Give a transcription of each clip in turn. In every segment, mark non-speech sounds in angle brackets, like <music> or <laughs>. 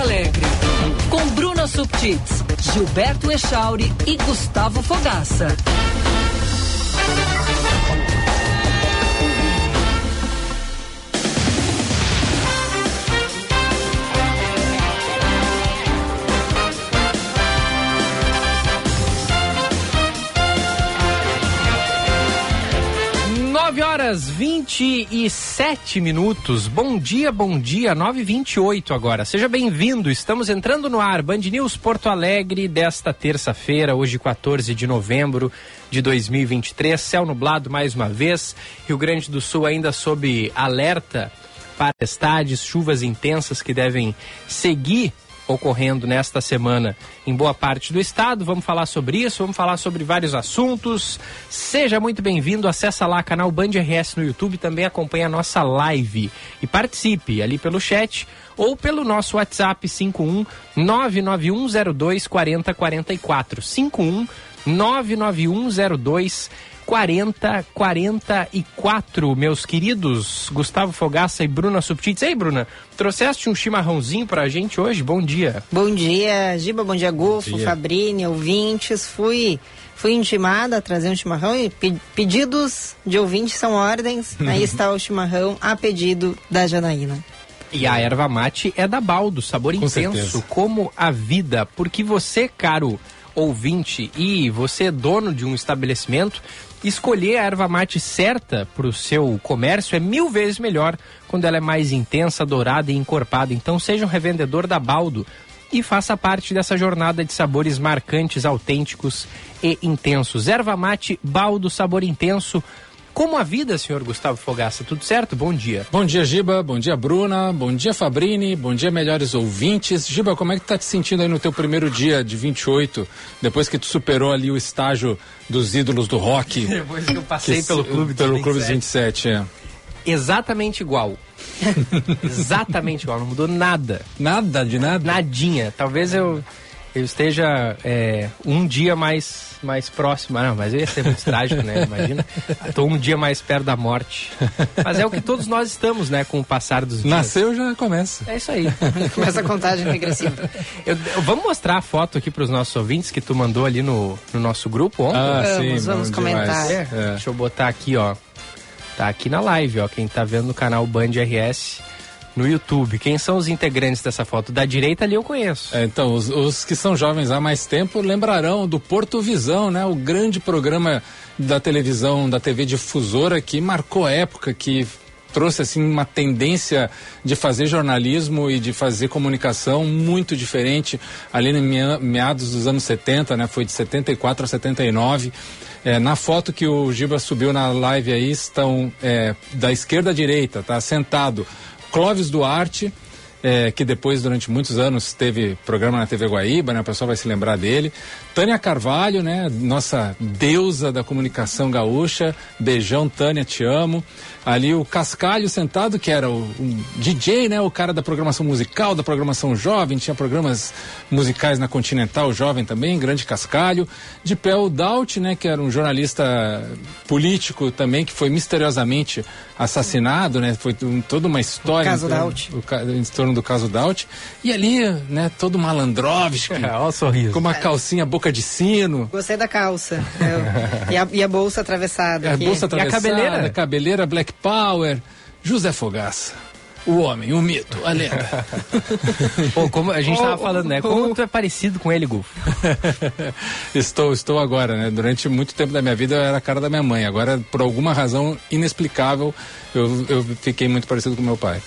Alegre. Com Bruna Subtits, Gilberto Echauri e Gustavo Fogaça. Horas 27 minutos. Bom dia, bom dia. 9 28 agora. Seja bem-vindo. Estamos entrando no ar. Band News Porto Alegre desta terça-feira, hoje 14 de novembro de 2023. Céu nublado mais uma vez. Rio Grande do Sul ainda sob alerta para tempestades, chuvas intensas que devem seguir ocorrendo nesta semana em boa parte do estado. Vamos falar sobre isso, vamos falar sobre vários assuntos. Seja muito bem-vindo, acessa lá canal Band RS no YouTube, também acompanhe a nossa live e participe ali pelo chat ou pelo nosso WhatsApp 51 99102 4044 51 99102 4044, meus queridos Gustavo Fogaça e Bruna Subtits. Ei, Bruna, trouxeste um chimarrãozinho pra gente hoje? Bom dia. Bom dia, Giba, bom dia, Gufo, bom dia. Fabrini, ouvintes. Fui, fui intimada a trazer um chimarrão e pe pedidos de ouvintes são ordens. <laughs> Aí está o chimarrão a pedido da Janaína. E a erva mate é da Baldo, sabor Com intenso, certeza. como a vida, porque você, caro ouvinte, e você é dono de um estabelecimento, escolher a erva mate certa para o seu comércio é mil vezes melhor quando ela é mais intensa, dourada e encorpada. Então seja um revendedor da Baldo e faça parte dessa jornada de sabores marcantes, autênticos e intensos. Erva mate Baldo, sabor intenso. Como a vida, senhor Gustavo Fogaça? Tudo certo? Bom dia. Bom dia, Giba. Bom dia, Bruna. Bom dia, Fabrini. Bom dia, melhores ouvintes. Giba, como é que tá te sentindo aí no teu primeiro dia de 28, depois que tu superou ali o estágio dos ídolos do rock? <laughs> depois que eu passei que, pelo clube Pelo 27. clube 27, é. Exatamente igual. <laughs> Exatamente igual, não mudou nada. Nada de nada? Nadinha. Talvez eu eu esteja é, um dia mais, mais próximo. Não, mas ia ser muito trágico, né? Imagina. <laughs> Estou um dia mais perto da morte. Mas é o que todos nós estamos, né? Com o passar dos dias. Nasceu, já começa. É isso aí. <laughs> começa a contagem regressiva. Eu, eu, vamos mostrar a foto aqui para os nossos ouvintes que tu mandou ali no, no nosso grupo ontem? Ah, vamos, sim. Vamos comentar. É, é. Deixa eu botar aqui, ó. Tá aqui na live, ó. Quem tá vendo no canal Band RS no YouTube. Quem são os integrantes dessa foto? Da direita ali eu conheço. É, então, os, os, que são jovens há mais tempo lembrarão do Porto Visão, né? O grande programa da televisão, da TV difusora que marcou época, que trouxe assim uma tendência de fazer jornalismo e de fazer comunicação muito diferente ali em meados dos anos 70, né? Foi de 74 a 79. É, na foto que o Giba subiu na live aí estão é, da esquerda à direita, tá sentado Clóvis Duarte, é, que depois, durante muitos anos, teve programa na TV Guaíba, né? O pessoal vai se lembrar dele. Tânia Carvalho, né? Nossa deusa da comunicação gaúcha. Beijão, Tânia, te amo. Ali o Cascalho sentado, que era o um DJ, né? O cara da programação musical, da programação jovem, tinha programas musicais na Continental Jovem também, grande Cascalho. De pé o Daut, né? Que era um jornalista político também, que foi misteriosamente assassinado, né? Foi um, toda uma história. O caso Daut. Em torno do caso Daut. E ali, né? Todo malandrovski. É, olha o sorriso. Com uma calcinha boca de sino. Gostei da calça. e, a, e, a, bolsa atravessada. É, a bolsa atravessada. E a cabeleira. cabeleira Black Power. José Fogaça. O homem, o mito, a lenda. <laughs> Pô, como a gente estava falando, né? Como tu é parecido com ele, Gufo? <laughs> estou, estou agora, né? Durante muito tempo da minha vida eu era a cara da minha mãe. Agora, por alguma razão inexplicável, eu, eu fiquei muito parecido com meu pai.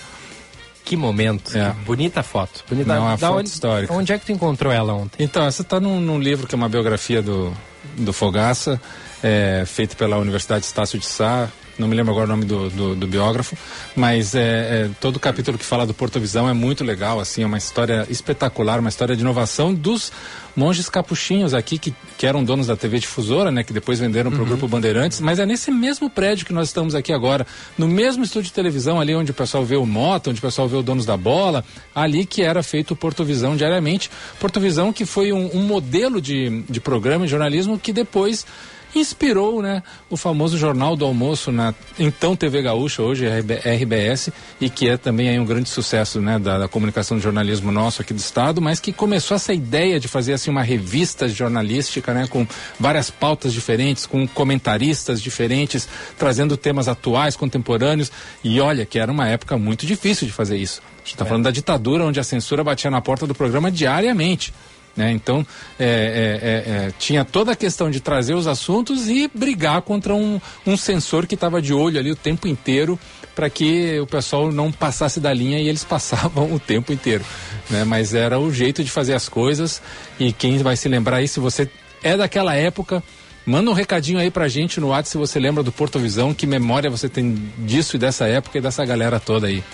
Que momento. É. Que bonita foto. Bonita. Não, é uma foto onde, histórica. Onde é que tu encontrou ela ontem? Então, essa está num, num, livro que é uma biografia do, do Fogaça, é, feito pela Universidade Estácio de Sá, não me lembro agora o nome do, do, do biógrafo, mas é, é, todo o capítulo que fala do Porto Visão é muito legal, assim, é uma história espetacular, uma história de inovação dos monges capuchinhos aqui, que, que eram donos da TV Difusora, né, que depois venderam para o uhum. Grupo Bandeirantes, mas é nesse mesmo prédio que nós estamos aqui agora, no mesmo estúdio de televisão, ali onde o pessoal vê o Mota, onde o pessoal vê o Donos da Bola, ali que era feito o Porto Visão diariamente. Porto Visão que foi um, um modelo de, de programa de jornalismo que depois inspirou, né, o famoso Jornal do Almoço na então TV Gaúcha, hoje RBS, e que é também um grande sucesso, né, da, da comunicação do jornalismo nosso aqui do estado, mas que começou essa ideia de fazer assim uma revista jornalística, né, com várias pautas diferentes, com comentaristas diferentes, trazendo temas atuais, contemporâneos, e olha que era uma época muito difícil de fazer isso. A gente está é. falando da ditadura, onde a censura batia na porta do programa diariamente. Né? Então, é, é, é, é, tinha toda a questão de trazer os assuntos e brigar contra um, um sensor que estava de olho ali o tempo inteiro para que o pessoal não passasse da linha e eles <laughs> passavam o tempo inteiro. Né? Mas era o jeito de fazer as coisas e quem vai se lembrar aí, se você é daquela época, manda um recadinho aí pra gente no WhatsApp se você lembra do Porto Visão, que memória você tem disso e dessa época e dessa galera toda aí.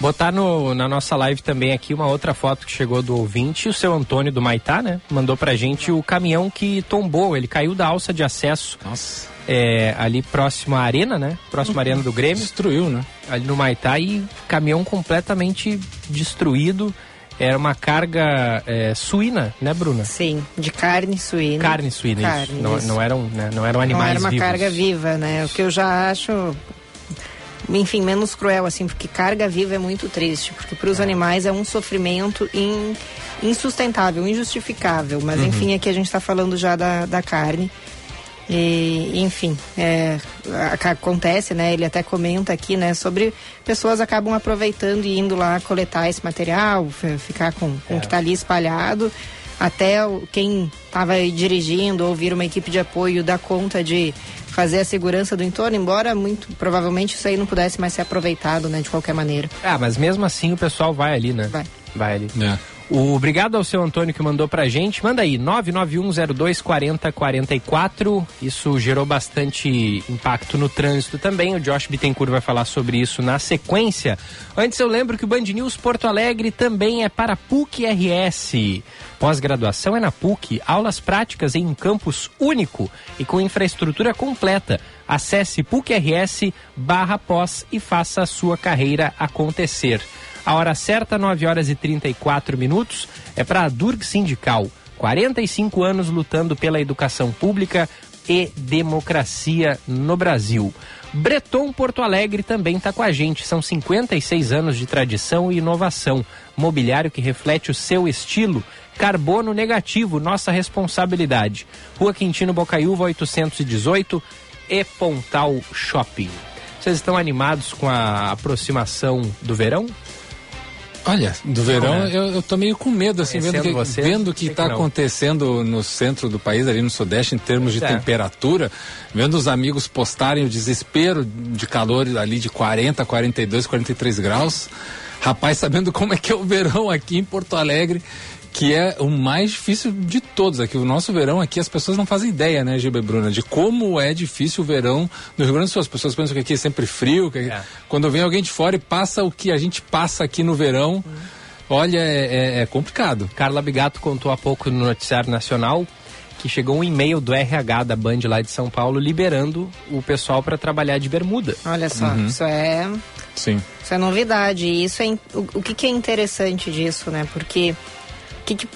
Botar no, na nossa live também aqui uma outra foto que chegou do ouvinte, o seu Antônio do Maitá, né? Mandou pra gente o caminhão que tombou, ele caiu da alça de acesso. Nossa. É, ali próximo à arena, né? Próximo à arena do Grêmio. Destruiu, né? Ali no Maitá e caminhão completamente destruído. Era uma carga é, suína, né, Bruna? Sim, de carne suína. Carne suína, carne, isso. Não, não, eram, né, não eram animais Não era uma vivos. carga viva, né? O que eu já acho enfim, menos cruel, assim, porque carga viva é muito triste, porque para os é. animais é um sofrimento in, insustentável, injustificável. Mas, uhum. enfim, aqui a gente está falando já da, da carne. E, enfim, é, acontece, né? Ele até comenta aqui, né? Sobre pessoas acabam aproveitando e indo lá coletar esse material, ficar com, com é. o que está ali espalhado. Até quem estava dirigindo ou vir uma equipe de apoio dar conta de fazer a segurança do entorno, embora muito provavelmente isso aí não pudesse mais ser aproveitado, né, de qualquer maneira. Ah, mas mesmo assim o pessoal vai ali, né? Vai. Vai ali. É. Obrigado ao seu Antônio que mandou pra gente. Manda aí, 991024044. Isso gerou bastante impacto no trânsito também. O Josh Bittencourt vai falar sobre isso na sequência. Antes eu lembro que o Band News Porto Alegre também é para PUC RS. Pós-graduação é na PUC, aulas práticas em um campus único e com infraestrutura completa. Acesse PUC-RS barra pós e faça a sua carreira acontecer. A hora certa, 9 horas e 34 minutos, é para a Durg Sindical. 45 anos lutando pela educação pública e democracia no Brasil. Breton Porto Alegre também está com a gente. São 56 anos de tradição e inovação. Mobiliário que reflete o seu estilo. Carbono negativo, nossa responsabilidade. Rua Quintino Bocaiúva 818 e Pontal Shopping. Vocês estão animados com a aproximação do verão? Olha, do verão né? eu, eu tô meio com medo, assim, vendo, que, você, vendo o que está acontecendo no centro do país, ali no Sudeste, em termos de é. temperatura, vendo os amigos postarem o desespero de calor ali de 40, 42, 43 graus. Rapaz, sabendo como é que é o verão aqui em Porto Alegre, que é o mais difícil de todos aqui. O nosso verão aqui, as pessoas não fazem ideia, né, GB Bruna, de como é difícil o verão no Rio Grande do Sul. As pessoas pensam que aqui é sempre frio, que é. quando vem alguém de fora e passa o que a gente passa aqui no verão, hum. olha, é, é, é complicado. Carla Bigato contou há pouco no Noticiário Nacional que chegou um e-mail do RH da Band lá de São Paulo liberando o pessoal para trabalhar de bermuda. Olha só, uhum. isso é Sim. Isso é novidade. E isso é o, o que, que é interessante disso, né? Porque que, que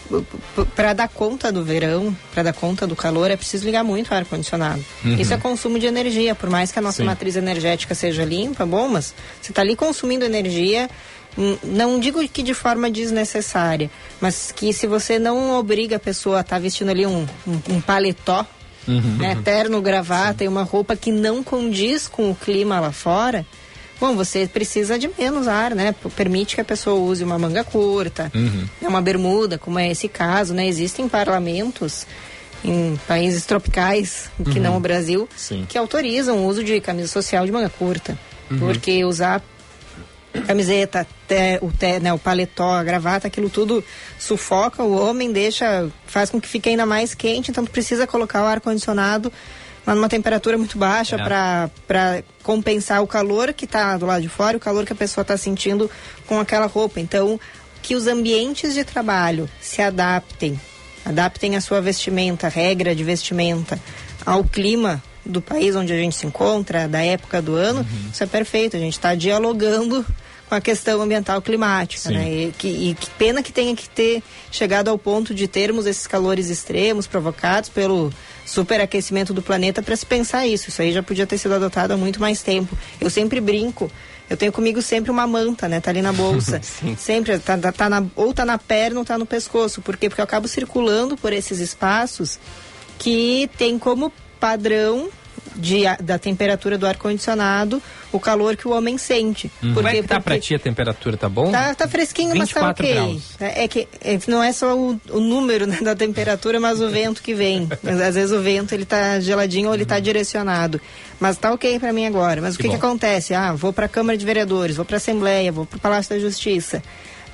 para dar conta do verão, para dar conta do calor, é preciso ligar muito o ar condicionado. Uhum. Isso é consumo de energia, por mais que a nossa Sim. matriz energética seja limpa, bom, mas você está ali consumindo energia não digo que de forma desnecessária, mas que se você não obriga a pessoa a estar tá vestindo ali um, um, um paletó, uhum, né, terno, gravata Sim. e uma roupa que não condiz com o clima lá fora, Bom, você precisa de menos ar, né? Permite que a pessoa use uma manga curta, uhum. Né, uma bermuda, como é esse caso, né? Existem parlamentos em países tropicais, que uhum. não o Brasil, Sim. que autorizam o uso de camisa social de manga curta. Uhum. Porque usar camiseta, te, o, te, né, o paletó, a gravata, aquilo tudo sufoca o homem, deixa, faz com que fique ainda mais quente, então precisa colocar o ar-condicionado numa temperatura muito baixa é. para compensar o calor que está do lado de fora, o calor que a pessoa está sentindo com aquela roupa. Então, que os ambientes de trabalho se adaptem, adaptem a sua vestimenta, a regra de vestimenta, ao clima do país onde a gente se encontra, da época do ano, uhum. isso é perfeito. A gente está dialogando com a questão ambiental climática, né? E que, e que pena que tenha que ter chegado ao ponto de termos esses calores extremos provocados pelo superaquecimento do planeta para se pensar isso. Isso aí já podia ter sido adotado há muito mais tempo. Eu sempre brinco. Eu tenho comigo sempre uma manta, né? Tá ali na bolsa. <laughs> sempre, tá, tá, tá na, ou tá na perna ou tá no pescoço. Por quê? Porque eu acabo circulando por esses espaços que tem como padrão de, da temperatura do ar-condicionado, o calor que o homem sente. Uhum. Como é que tá pra ti a temperatura, tá bom? Tá, tá fresquinho, mas tá ok. Graus. É, é que é, não é só o, o número né, da temperatura, mas o vento que vem. Às vezes o vento ele tá geladinho ou ele tá uhum. direcionado. Mas tá ok para mim agora. Mas que o que, que acontece? Ah, vou para a Câmara de Vereadores, vou para a Assembleia, vou para o Palácio da Justiça.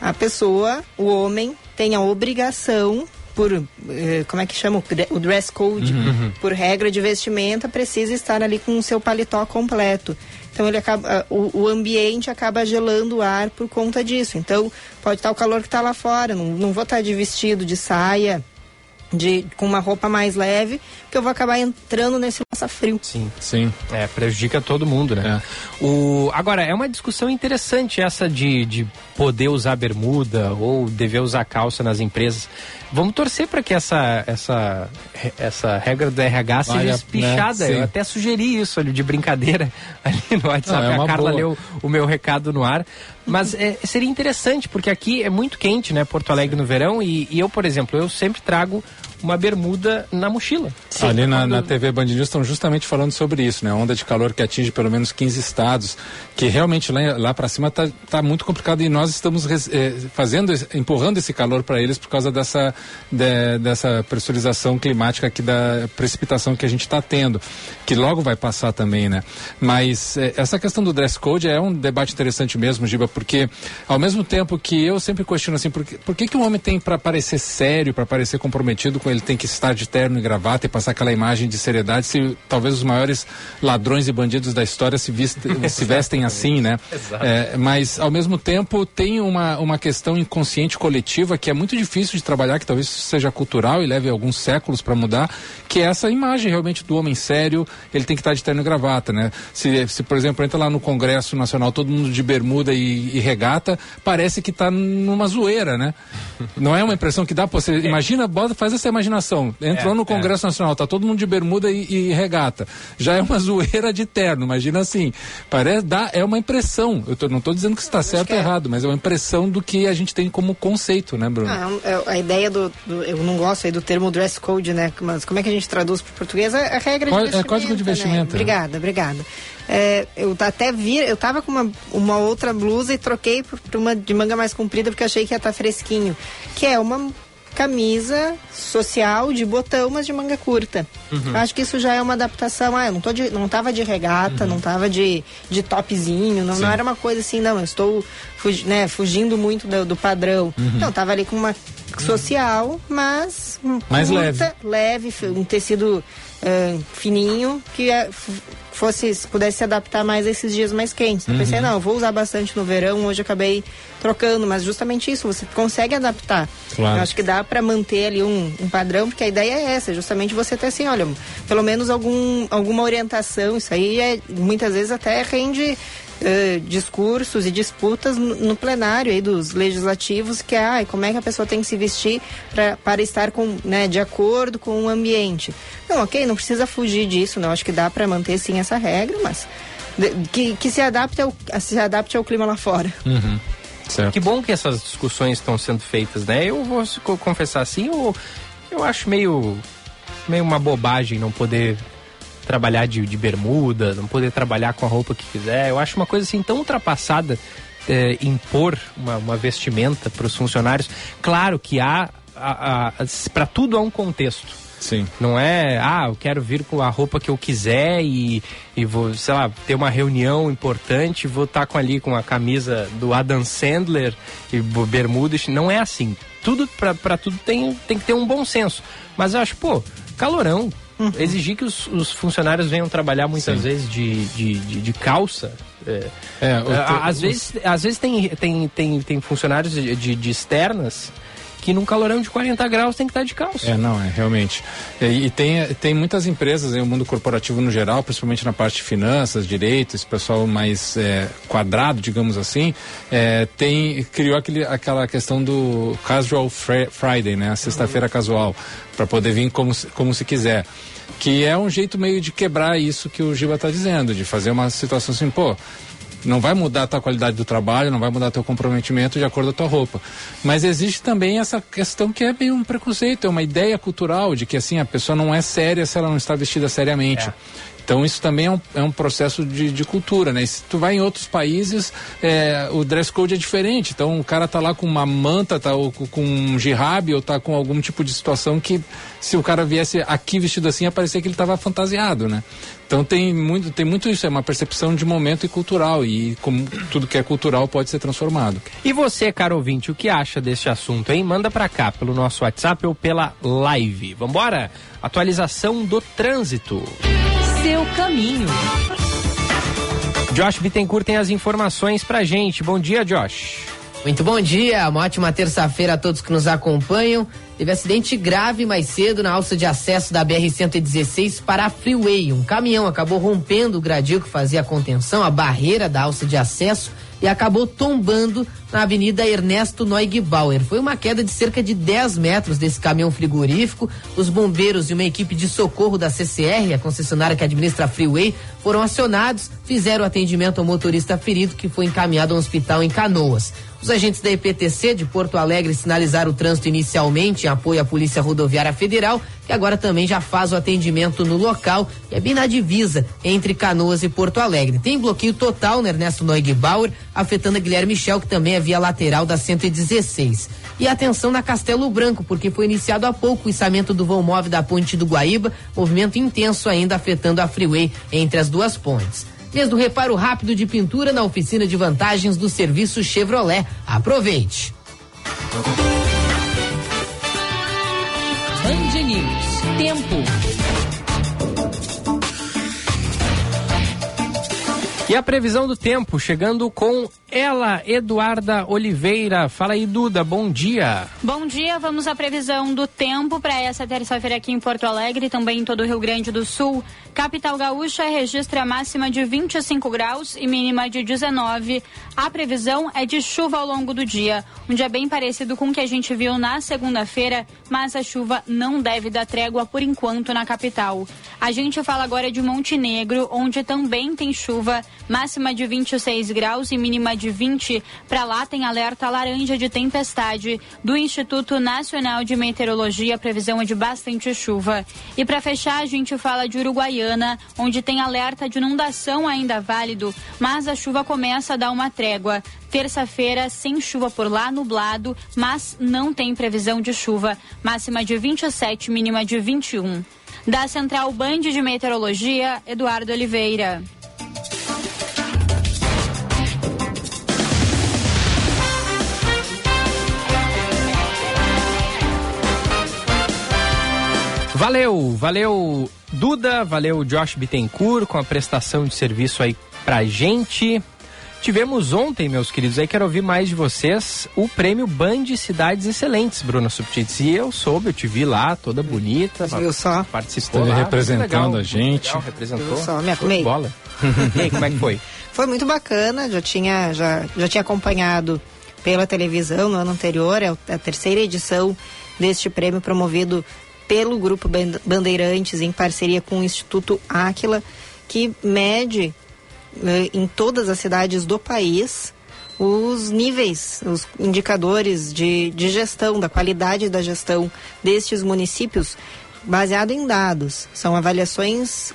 A pessoa, o homem, tem a obrigação por eh, como é que chama o dress code, uhum. uhum. por regra de vestimenta, precisa estar ali com o seu paletó completo. Então ele acaba, o, o, ambiente acaba gelando o ar por conta disso. Então pode estar o calor que está lá fora. Não, não vou estar de vestido, de saia, de, com uma roupa mais leve, que eu vou acabar entrando nesse massa frio. Sim, sim. É, prejudica todo mundo, né? É. O, agora, é uma discussão interessante essa de, de poder usar bermuda ou dever usar calça nas empresas. Vamos torcer para que essa, essa, essa regra do RH seja Olha, espichada. Né? Eu até sugeri isso ali de brincadeira <laughs> ali no WhatsApp. Não, é a Carla boa. leu o meu recado no ar. Mas é, seria interessante, porque aqui é muito quente, né? Porto Alegre no verão. E, e eu, por exemplo, eu sempre trago uma bermuda na mochila. Sim, Ali na, na TV Band News estão justamente falando sobre isso, né? Onda de calor que atinge pelo menos 15 estados, que realmente lá, lá para cima está tá muito complicado e nós estamos eh, fazendo, empurrando esse calor para eles por causa dessa, de, dessa pressurização climática aqui da precipitação que a gente está tendo, que logo vai passar também, né? Mas eh, essa questão do dress code é um debate interessante mesmo, Giba, porque ao mesmo tempo que eu sempre questiono assim, por que, por que, que um homem tem para parecer sério, para parecer comprometido com ele tem que estar de terno e gravata e passar aquela imagem de seriedade se talvez os maiores ladrões e bandidos da história se, viste, <laughs> se vestem assim, né? É, mas ao mesmo tempo tem uma, uma questão inconsciente coletiva que é muito difícil de trabalhar, que talvez seja cultural e leve alguns séculos para mudar, que é essa imagem realmente do homem sério, ele tem que estar de terno e gravata, né? Se, se por exemplo, entra lá no Congresso Nacional todo mundo de bermuda e, e regata, parece que está numa zoeira, né? Não é uma impressão que dá, pô, você imagina, bota, faz essa imaginação. Entrou é, no Congresso é. Nacional, tá todo mundo de bermuda e, e, regata. Já é uma <laughs> zoeira de terno, imagina assim. Parece, dá, é uma impressão. Eu tô, não estou dizendo que está certo ou é. errado, mas é uma impressão do que a gente tem como conceito, né, Bruno? Ah, é a ideia do, do, Eu não gosto aí do termo dress code, né? Mas como é que a gente traduz para o português? A, regra de vestimenta. É código de vestimenta. Né? Obrigada, obrigada. É, eu até vi, eu tava com uma, uma outra blusa e troquei por, por uma de manga mais comprida porque achei que ia estar tá fresquinho. Que é uma camisa social de botão, mas de manga curta. Uhum. Acho que isso já é uma adaptação. Ah, eu não, tô de, não tava de regata, uhum. não tava de, de topzinho, não, não, era uma coisa assim, não, eu estou fugi, né, fugindo muito do, do padrão. Uhum. Não, tava ali com uma social, mas mais curta, leve, leve um tecido uh, fininho, que é, fosse pudesse se adaptar mais a esses dias mais quentes. Eu pensei, uhum. não, eu vou usar bastante no verão, hoje acabei trocando, mas justamente isso, você consegue adaptar. Claro. Eu acho que dá para manter ali um, um, padrão, porque a ideia é essa, justamente você ter assim, olha, pelo menos algum, alguma orientação, isso aí é, muitas vezes até rende Uh, discursos e disputas no, no, plenário aí dos legislativos que é ah, como é que a pessoa tem que se vestir pra, para estar com, né, de acordo com o ambiente. Não, ok, não precisa fugir disso, não. Acho que dá para manter sim essa regra, mas que, que se, adapte ao, se adapte ao clima lá fora. Uhum. Que bom que essas discussões estão sendo feitas, né? Eu vou confessar assim, eu, eu acho meio, meio uma bobagem não poder trabalhar de, de bermuda, não poder trabalhar com a roupa que quiser. Eu acho uma coisa assim tão ultrapassada é, impor uma, uma vestimenta para os funcionários. Claro que há, para tudo há um contexto. Sim. Não é, ah, eu quero vir com a roupa que eu quiser e, e vou, sei lá, ter uma reunião importante, vou estar tá com ali com a camisa do Adam Sandler e bermuda. Não é assim. Tudo, para tudo tem, tem que ter um bom senso. Mas eu acho, pô, calorão. Uhum. Exigir que os, os, funcionários venham trabalhar muitas Sim. vezes de, de, de, de calça. É, é, às, vezes, às vezes tem, tem, tem, tem funcionários de, de, de externas que num calorão de 40 graus tem que estar de calça. É, não, é realmente. E, e tem, tem muitas empresas, o mundo corporativo no geral, principalmente na parte de finanças, direitos, esse pessoal mais é, quadrado, digamos assim, é, tem, criou aquele, aquela questão do casual Friday, né? A sexta-feira casual, para poder vir como, como se quiser. Que é um jeito meio de quebrar isso que o Giba está dizendo, de fazer uma situação assim, pô, não vai mudar a tua qualidade do trabalho, não vai mudar teu comprometimento de acordo com a tua roupa. Mas existe também essa questão que é meio um preconceito, é uma ideia cultural de que assim a pessoa não é séria se ela não está vestida seriamente. É. Então isso também é um, é um processo de, de, cultura, né? E se tu vai em outros países, é, o dress code é diferente. Então o cara tá lá com uma manta, tá ou, com um jihab ou tá com algum tipo de situação que se o cara viesse aqui vestido assim, ia parecer que ele estava fantasiado, né? Então tem muito, tem muito isso, é uma percepção de momento e cultural e como tudo que é cultural pode ser transformado. E você, caro ouvinte, o que acha deste assunto, hein? Manda para cá pelo nosso WhatsApp ou pela live. Vambora? Atualização do trânsito seu caminho. Josh Bittencourt tem as informações pra gente. Bom dia, Josh. Muito bom dia, uma ótima terça-feira a todos que nos acompanham. Teve acidente grave mais cedo na alça de acesso da BR-116 para a Freeway. Um caminhão acabou rompendo o gradil que fazia a contenção, a barreira da alça de acesso, e acabou tombando na Avenida Ernesto Neugebauer. Foi uma queda de cerca de 10 metros desse caminhão frigorífico. Os bombeiros e uma equipe de socorro da CCR, a concessionária que administra a Freeway, foram acionados, fizeram atendimento ao motorista ferido que foi encaminhado ao hospital em Canoas. Os agentes da EPTC de Porto Alegre sinalizaram o trânsito inicialmente em apoio à Polícia Rodoviária Federal, que agora também já faz o atendimento no local, que é bem na divisa entre Canoas e Porto Alegre. Tem bloqueio total no Ernesto Neugebauer, afetando a Guilherme Michel, que também é via lateral da 116. E atenção na Castelo Branco, porque foi iniciado há pouco o içamento do vão móvel da ponte do Guaíba, movimento intenso ainda afetando a freeway entre as duas pontes. Mês do reparo rápido de pintura na oficina de vantagens do serviço Chevrolet. Aproveite! Band News. Tempo. E a previsão do tempo, chegando com ela, Eduarda Oliveira. Fala aí, Duda, bom dia. Bom dia, vamos à previsão do tempo para essa terça-feira aqui em Porto Alegre, também em todo o Rio Grande do Sul. Capital Gaúcha registra máxima de 25 graus e mínima de 19. A previsão é de chuva ao longo do dia. Um dia bem parecido com o que a gente viu na segunda-feira, mas a chuva não deve dar trégua por enquanto na capital. A gente fala agora de Montenegro, onde também tem chuva, máxima de 26 graus e mínima de 20. Para lá tem alerta laranja de tempestade do Instituto Nacional de Meteorologia. Previsão é de bastante chuva. E para fechar, a gente fala de Uruguaiana, onde tem alerta de inundação ainda válido, mas a chuva começa a dar uma trégua. Terça-feira, sem chuva por lá, nublado, mas não tem previsão de chuva. Máxima de 27, mínima de 21. Da Central Band de Meteorologia, Eduardo Oliveira. Valeu, valeu Duda, valeu Josh Bittencourt com a prestação de serviço aí pra gente. Tivemos ontem, meus queridos, aí quero ouvir mais de vocês, o prêmio Band Cidades Excelentes, Bruna Subtits. E eu soube, eu te vi lá, toda bonita. Eu só. Participou lá, representando a gente. Legal, representou. Eu só, me arrumei. Bola. <laughs> e aí, como é que foi? Foi muito bacana, já tinha, já, já tinha acompanhado pela televisão no ano anterior, é a terceira edição deste prêmio promovido pelo Grupo Bandeirantes, em parceria com o Instituto Áquila, que mede eh, em todas as cidades do país os níveis, os indicadores de, de gestão, da qualidade da gestão destes municípios, baseado em dados. São avaliações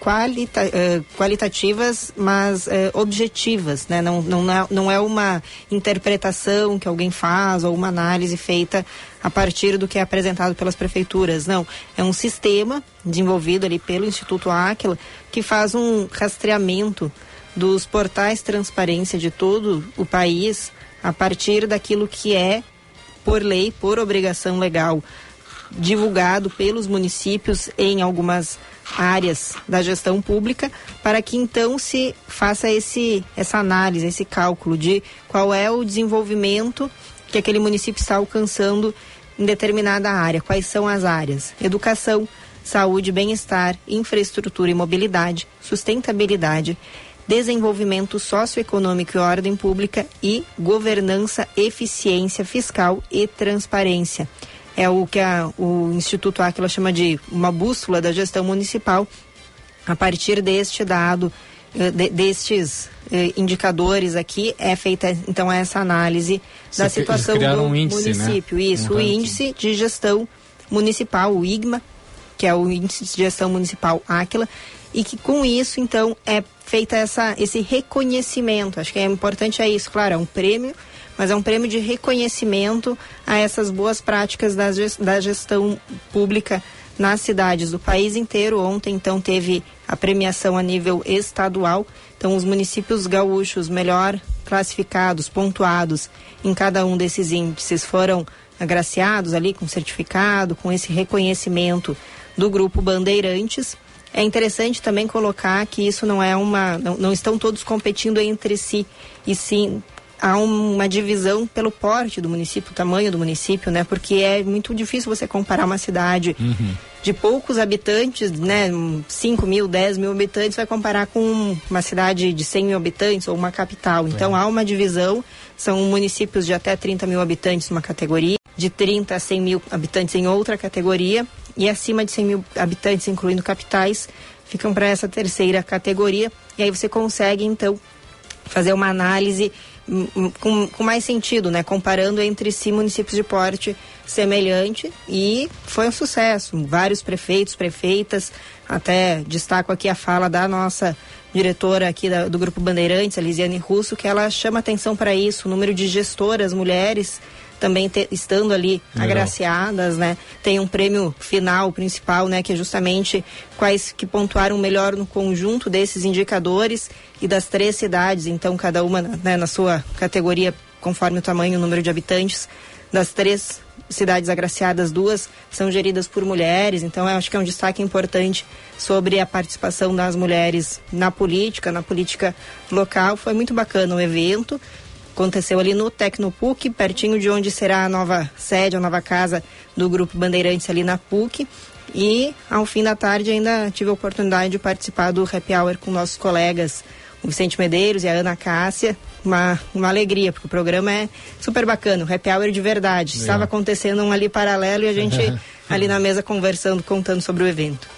qualita, uh, qualitativas, mas uh, objetivas, né? Não, não, é, não é uma interpretação que alguém faz ou uma análise feita a partir do que é apresentado pelas prefeituras, não. É um sistema desenvolvido ali pelo Instituto Áquila que faz um rastreamento dos portais transparência de todo o país a partir daquilo que é, por lei, por obrigação legal, divulgado pelos municípios em algumas áreas da gestão pública, para que então se faça esse, essa análise, esse cálculo de qual é o desenvolvimento que aquele município está alcançando em determinada área. Quais são as áreas? Educação, saúde, bem-estar, infraestrutura e mobilidade, sustentabilidade, desenvolvimento socioeconômico e ordem pública e governança, eficiência fiscal e transparência. É o que a, o Instituto Aquila chama de uma bússola da gestão municipal. A partir deste dado, eh, de, destes eh, indicadores aqui, é feita então essa análise Você da situação do um índice, né? município. Né? Isso, uhum. o índice de gestão municipal, o IGMA, que é o índice de gestão municipal Aquila, e que com isso então é feita essa, esse reconhecimento. Acho que é importante é isso, claro, é um prêmio, mas é um prêmio de reconhecimento a essas boas práticas da, da gestão pública nas cidades do país inteiro. Ontem, então, teve a premiação a nível estadual. Então, os municípios gaúchos melhor classificados, pontuados em cada um desses índices foram agraciados ali com certificado, com esse reconhecimento do grupo Bandeirantes. É interessante também colocar que isso não é uma. Não, não estão todos competindo entre si, e sim há uma divisão pelo porte do município, o tamanho do município, né? Porque é muito difícil você comparar uma cidade uhum. de poucos habitantes, né? 5 mil, 10 mil habitantes, vai comparar com uma cidade de 100 mil habitantes ou uma capital. Então é. há uma divisão, são municípios de até 30 mil habitantes numa categoria, de 30 a 100 mil habitantes em outra categoria e acima de 100 mil habitantes, incluindo capitais, ficam para essa terceira categoria. E aí você consegue, então, fazer uma análise com, com, mais sentido, né? Comparando entre si municípios de porte semelhante e foi um sucesso. Vários prefeitos, prefeitas, até destaco aqui a fala da nossa diretora aqui da, do Grupo Bandeirantes, a Lisiane Russo, que ela chama atenção para isso, o número de gestoras mulheres também te, estando ali Legal. agraciadas, né? Tem um prêmio final principal, né? Que é justamente quais que pontuaram melhor no conjunto desses indicadores e das três cidades, então cada uma né, na sua categoria conforme o tamanho e o número de habitantes das três cidades agraciadas, duas são geridas por mulheres, então acho que é um destaque importante sobre a participação das mulheres na política, na política local. Foi muito bacana o evento. Aconteceu ali no Tecnopuc, pertinho de onde será a nova sede, a nova casa do Grupo Bandeirantes ali na PUC. E ao fim da tarde ainda tive a oportunidade de participar do happy hour com nossos colegas, o Vicente Medeiros e a Ana Cássia. Uma, uma alegria, porque o programa é super bacana, o happy hour de verdade. Legal. Estava acontecendo um ali paralelo e a gente <laughs> ali na mesa conversando, contando sobre o evento.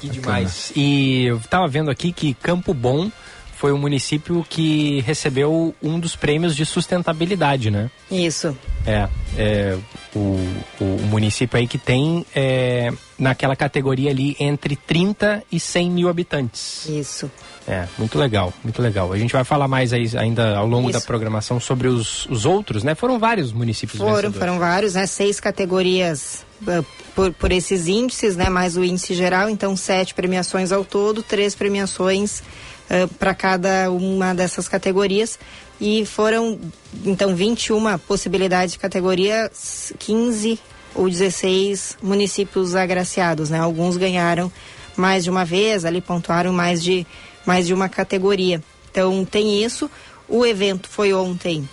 Que demais. E eu estava vendo aqui que Campo Bom foi o município que recebeu um dos prêmios de sustentabilidade, né? Isso. É, é o, o município aí que tem é, naquela categoria ali entre 30 e 100 mil habitantes. Isso. É, muito legal, muito legal. A gente vai falar mais aí ainda ao longo Isso. da programação sobre os, os outros, né? Foram vários municípios Foram, vencedores. foram vários, né? Seis categorias uh, por, por esses índices, né? Mais o índice geral, então sete premiações ao todo, três premiações uh, para cada uma dessas categorias. E foram, então, 21 possibilidades de categoria, 15 ou 16 municípios agraciados, né? Alguns ganharam mais de uma vez, ali pontuaram mais de, mais de uma categoria. Então, tem isso. O evento foi ontem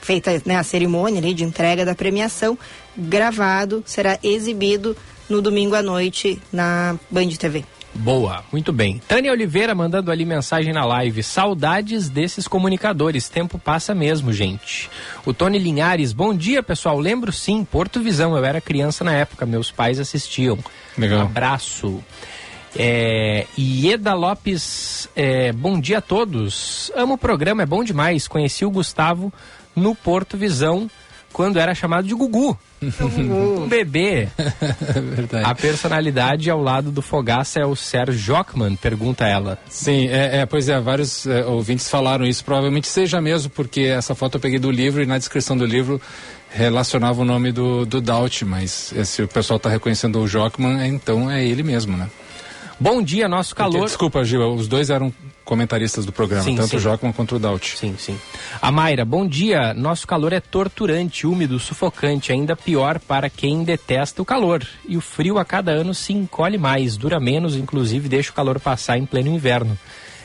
feita né, a cerimônia ali, de entrega da premiação, gravado, será exibido no domingo à noite na Band TV. Boa, muito bem. Tânia Oliveira mandando ali mensagem na live. Saudades desses comunicadores. Tempo passa mesmo, gente. O Tony Linhares, bom dia, pessoal. Lembro sim, Porto Visão. Eu era criança na época, meus pais assistiam. Legal. abraço. É, Ieda Lopes, é, bom dia a todos. Amo o programa, é bom demais. Conheci o Gustavo no Porto Visão quando era chamado de Gugu. <laughs> um bebê. <laughs> Verdade. A personalidade ao lado do Fogaça é o Sérgio Jockman, pergunta ela. Sim, é, é pois é, vários é, ouvintes falaram isso. Provavelmente seja mesmo, porque essa foto eu peguei do livro e na descrição do livro relacionava o nome do, do Daut, mas se o pessoal está reconhecendo o Jockman, então é ele mesmo, né? Bom dia, nosso calor. Desculpa, Gil, os dois eram comentaristas do programa, sim, tanto sim. o Jockman quanto o Daut. Sim, sim. A Mayra, bom dia. Nosso calor é torturante, úmido, sufocante, ainda pior para quem detesta o calor. E o frio a cada ano se encolhe mais, dura menos, inclusive deixa o calor passar em pleno inverno.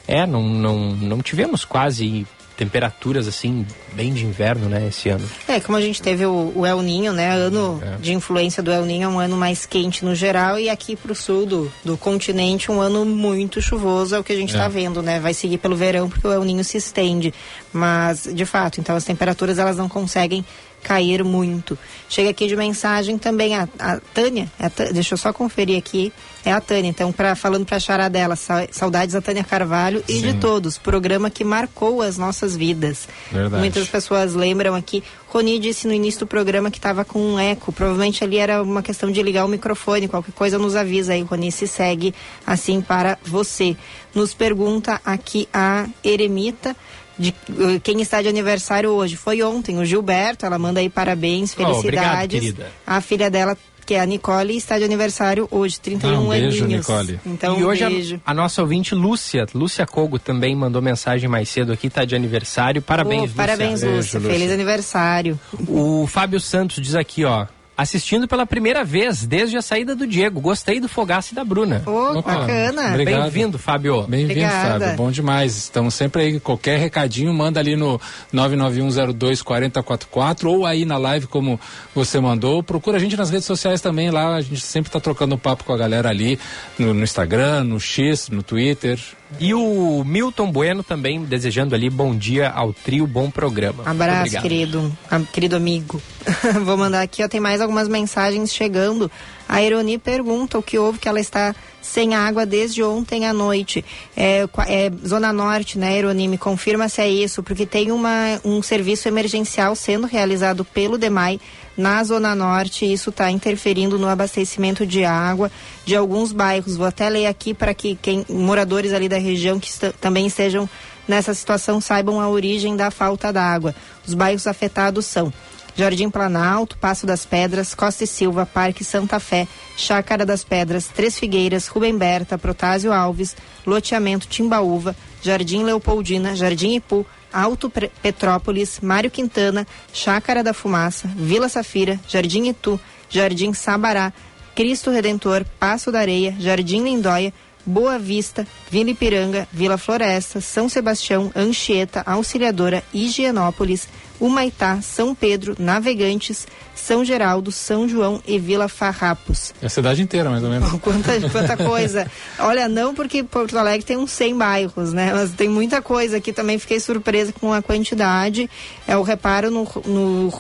É, não, não, não tivemos quase temperaturas assim, bem de inverno, né, esse ano. É, como a gente teve o, o El Ninho, né, ano é. de influência do El Ninho, é um ano mais quente no geral, e aqui pro sul do, do continente, um ano muito chuvoso, é o que a gente está é. vendo, né, vai seguir pelo verão, porque o El Ninho se estende, mas, de fato, então as temperaturas, elas não conseguem cair muito. Chega aqui de mensagem também a, a Tânia, a, deixa eu só conferir aqui, é a Tânia, então pra, falando para a Chara dela, saudades da Tânia Carvalho Sim. e de todos, programa que marcou as nossas vidas. Verdade. Muitas pessoas lembram aqui, Roni disse no início do programa que estava com um eco, provavelmente ali era uma questão de ligar o microfone, qualquer coisa nos avisa aí, Roni se segue assim para você. Nos pergunta aqui a Eremita, de uh, quem está de aniversário hoje. Foi ontem, o Gilberto, ela manda aí parabéns, felicidades. Oh, obrigado, a filha dela que é a Nicole, está de aniversário hoje, 31 ah, um beijo, aninhos. Nicole. Então, e um hoje beijo. A, a, nossa ouvinte Lúcia, Lúcia Cogo também mandou mensagem mais cedo aqui, está de aniversário. Parabéns, oh, Lúcia. Parabéns, Lúcia. Beijo, Lúcia. Feliz aniversário. O Fábio Santos diz aqui, ó, assistindo pela primeira vez desde a saída do Diego. Gostei do Fogaça e da Bruna. Oh, Opa, bacana. Bem-vindo, Fábio. Bem-vindo, Fábio. Bom demais. Estamos sempre aí. Qualquer recadinho, manda ali no 991024044 ou aí na live, como você mandou. Procura a gente nas redes sociais também. Lá a gente sempre está trocando um papo com a galera ali no, no Instagram, no X, no Twitter. E o Milton Bueno também desejando ali bom dia ao trio, bom programa. Abraço, querido, querido amigo. <laughs> Vou mandar aqui, ó, tem mais algumas mensagens chegando. A Eroni pergunta o que houve que ela está sem água desde ontem à noite. É, é, Zona Norte, né, Eroni? Me confirma se é isso, porque tem uma, um serviço emergencial sendo realizado pelo DEMAI na Zona Norte e isso está interferindo no abastecimento de água de alguns bairros. Vou até ler aqui para que quem, moradores ali da região que também estejam nessa situação saibam a origem da falta d'água. Os bairros afetados são Jardim Planalto, Passo das Pedras, Costa e Silva, Parque Santa Fé, Chácara das Pedras, Três Figueiras, Rubem Berta, Protásio Alves, Loteamento Timbaúva, Jardim Leopoldina, Jardim Ipu, Alto Petrópolis, Mário Quintana, Chácara da Fumaça, Vila Safira, Jardim Itu, Jardim Sabará, Cristo Redentor, Passo da Areia, Jardim Lindóia, Boa Vista, Vila Ipiranga, Vila Floresta, São Sebastião, Anchieta, Auxiliadora, Higienópolis, Humaitá, São Pedro, Navegantes, São Geraldo, São João e Vila Farrapos. É a cidade inteira, mais ou menos. <laughs> quanta, quanta coisa. Olha, não porque Porto Alegre tem uns 100 bairros, né? Mas tem muita coisa aqui também. Fiquei surpresa com a quantidade. É o reparo no, no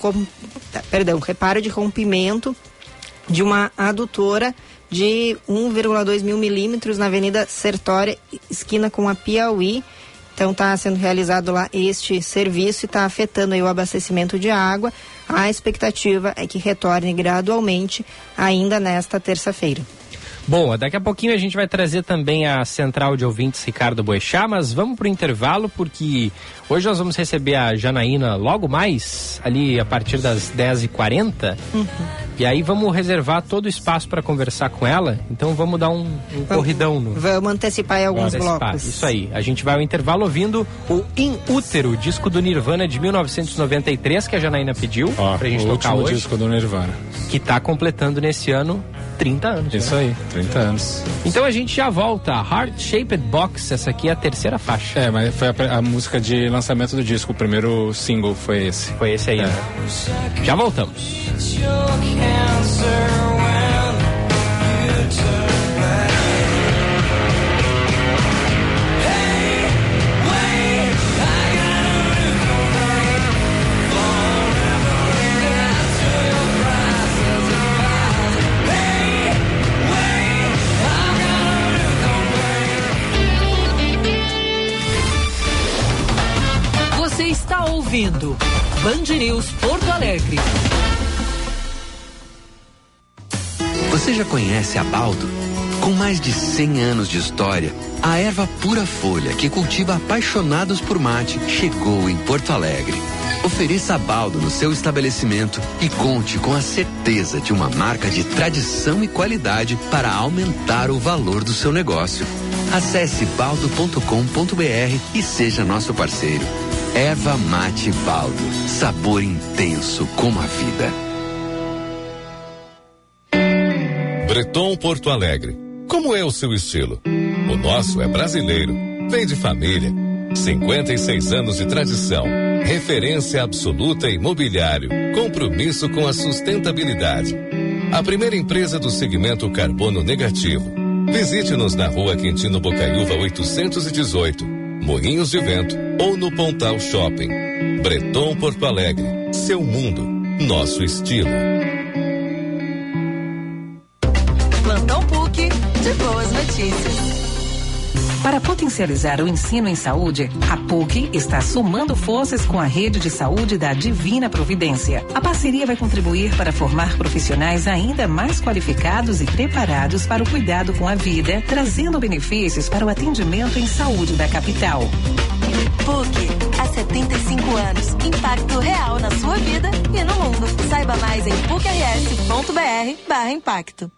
perdão, reparo de rompimento de uma adutora de 1,2 mil milímetros na Avenida Sertória, esquina com a Piauí. Então está sendo realizado lá este serviço e está afetando o abastecimento de água. A expectativa é que retorne gradualmente ainda nesta terça-feira. Boa, daqui a pouquinho a gente vai trazer também a central de ouvintes Ricardo Boechat, mas vamos para o intervalo porque hoje nós vamos receber a Janaína logo mais, ali a partir das 10h40. Uhum. E aí vamos reservar todo o espaço para conversar com ela. Então vamos dar um, um vamos, corridão. No... Vamos antecipar aí alguns antecipar. blocos. Isso aí. A gente vai ao intervalo ouvindo o In Útero, disco do Nirvana de 1993, que a Janaína pediu para pra gente tocar hoje. disco do Nirvana. Que está completando nesse ano 30 anos. Isso né? aí, 30 anos. Então a gente já volta. Heart Shaped Box, essa aqui é a terceira faixa. É, mas foi a, a música de lançamento do disco. O primeiro single foi esse. Foi esse aí. É. Né? Já voltamos. Ouvindo Band News Porto Alegre. Você já conhece a Baldo? Com mais de 100 anos de história, a erva pura folha que cultiva apaixonados por mate chegou em Porto Alegre. Ofereça a Baldo no seu estabelecimento e conte com a certeza de uma marca de tradição e qualidade para aumentar o valor do seu negócio. Acesse baldo.com.br e seja nosso parceiro. Erva Mate Baldo. Sabor intenso como a vida. Breton Porto Alegre. Como é o seu estilo? O nosso é brasileiro, vem de família 56 anos de tradição. Referência absoluta imobiliário. Compromisso com a sustentabilidade. A primeira empresa do segmento carbono negativo. Visite-nos na rua Quintino Bocaiúva 818, Moinhos de Vento ou no Pontal Shopping. Breton Porto Alegre. Seu mundo. Nosso estilo. Para potencializar o ensino em saúde, a PUC está somando forças com a rede de saúde da Divina Providência. A parceria vai contribuir para formar profissionais ainda mais qualificados e preparados para o cuidado com a vida, trazendo benefícios para o atendimento em saúde da capital. PUC, há 75 anos. Impacto real na sua vida e no mundo. Saiba mais em pucrs.br/barra impacto.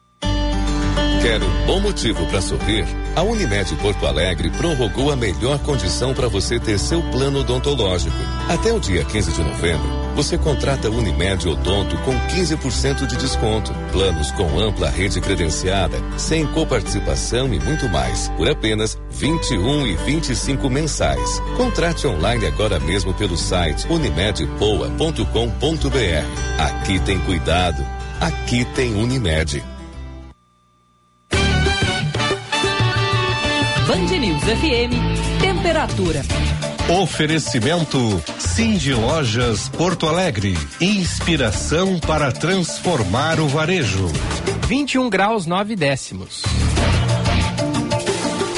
Quer um bom motivo para sorrir? A Unimed Porto Alegre prorrogou a melhor condição para você ter seu plano odontológico. Até o dia 15 de novembro, você contrata Unimed Odonto com 15% de desconto, planos com ampla rede credenciada, sem coparticipação e muito mais, por apenas 21 e 25 mensais. Contrate online agora mesmo pelo site unimedpoa.com.br. Aqui tem cuidado, aqui tem Unimed. Band News FM, temperatura. Oferecimento Cindy Lojas Porto Alegre. Inspiração para transformar o varejo. 21 graus 9 décimos.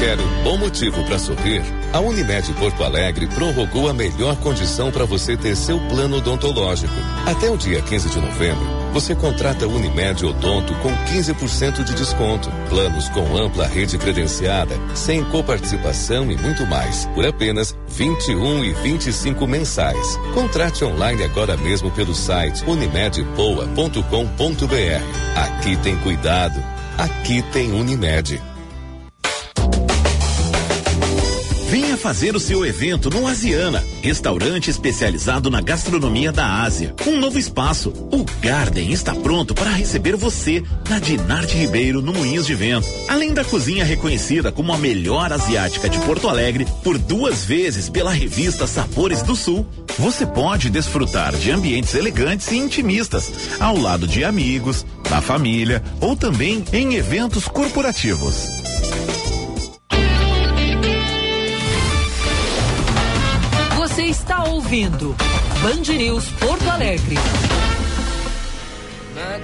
Quer um bom motivo para sorrir? A Unimed Porto Alegre prorrogou a melhor condição para você ter seu plano odontológico. Até o dia 15 de novembro, você contrata Unimed Odonto com 15% de desconto, planos com ampla rede credenciada, sem coparticipação e muito mais, por apenas 21 e 25 mensais. Contrate online agora mesmo pelo site unimedpoa.com.br. Aqui tem cuidado, aqui tem Unimed. Venha fazer o seu evento no Asiana, restaurante especializado na gastronomia da Ásia. Um novo espaço. O Garden está pronto para receber você na Dinarte Ribeiro, no Moinhos de Vento. Além da cozinha reconhecida como a melhor asiática de Porto Alegre por duas vezes pela revista Sabores do Sul, você pode desfrutar de ambientes elegantes e intimistas, ao lado de amigos, da família ou também em eventos corporativos. Ouvindo Band News Porto Alegre. My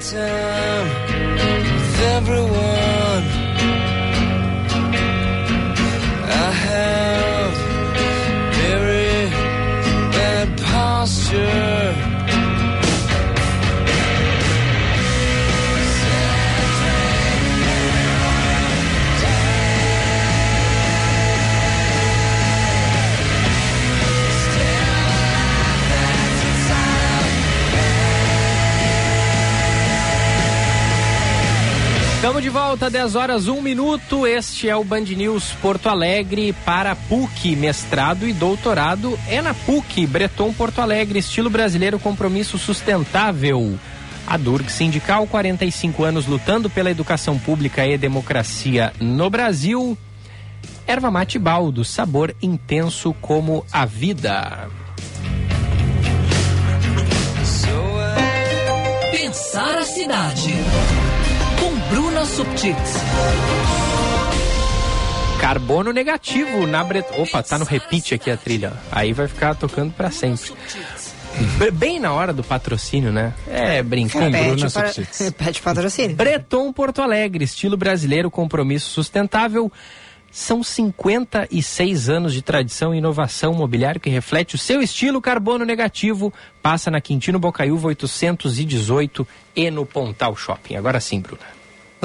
Estamos de volta, 10 horas, 1 minuto. Este é o Band News Porto Alegre para PUC, mestrado e doutorado. É na PUC, Breton Porto Alegre, estilo brasileiro, compromisso sustentável. A Durg Sindical, 45 anos lutando pela educação pública e democracia no Brasil. Erva mate baldo, sabor intenso como a vida. Pensar a cidade. Com Bruna Subtits. Carbono negativo na Bre... Opa, tá no repeat aqui a trilha. Aí vai ficar tocando pra sempre. Bem na hora do patrocínio, né? É, brincar. Pede, para... Pede patrocínio. Breton Porto Alegre, estilo brasileiro, compromisso sustentável. São 56 anos de tradição e inovação mobiliário que reflete o seu estilo carbono negativo. Passa na Quintino Bocaiúva 818 e no Pontal Shopping. Agora sim, Bruna.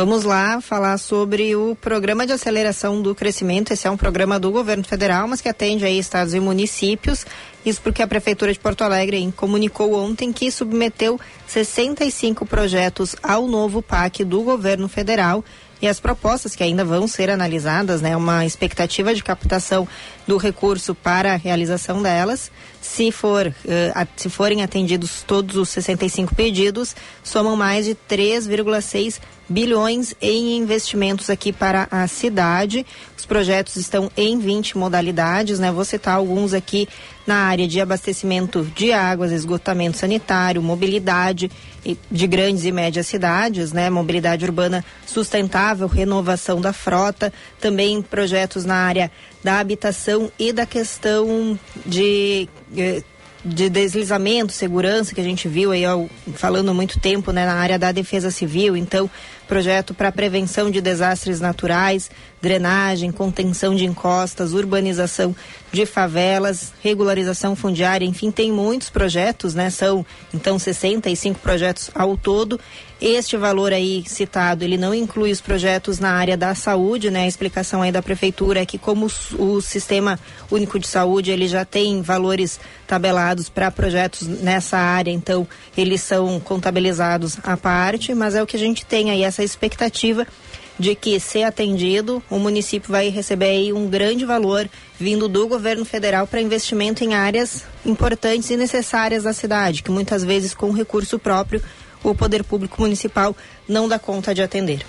Vamos lá falar sobre o Programa de Aceleração do Crescimento. Esse é um programa do governo federal, mas que atende aí estados e municípios. Isso porque a Prefeitura de Porto Alegre hein, comunicou ontem que submeteu 65 projetos ao novo PAC do governo federal. E as propostas que ainda vão ser analisadas, né? Uma expectativa de captação do recurso para a realização delas. Se, for, a- se forem atendidos todos os 65 pedidos, somam mais de 3,6 bilhões em investimentos aqui para a cidade. Os projetos estão em 20 modalidades, né? Vou citar alguns aqui na área de abastecimento de águas, esgotamento sanitário, mobilidade de grandes e médias cidades, né? Mobilidade urbana sustentável, renovação da frota, também projetos na área da habitação e da questão de eh, de deslizamento, segurança que a gente viu aí falando muito tempo né, na área da defesa civil, então projeto para prevenção de desastres naturais, drenagem, contenção de encostas, urbanização de favelas, regularização fundiária, enfim, tem muitos projetos, né? São então 65 projetos ao todo. Este valor aí citado, ele não inclui os projetos na área da saúde, né? A explicação aí da prefeitura é que como o sistema único de saúde, ele já tem valores tabelados para projetos nessa área, então eles são contabilizados à parte, mas é o que a gente tem aí essa expectativa de que, se atendido, o município vai receber aí um grande valor vindo do governo federal para investimento em áreas importantes e necessárias da cidade, que muitas vezes com recurso próprio o poder público municipal não dá conta de atender.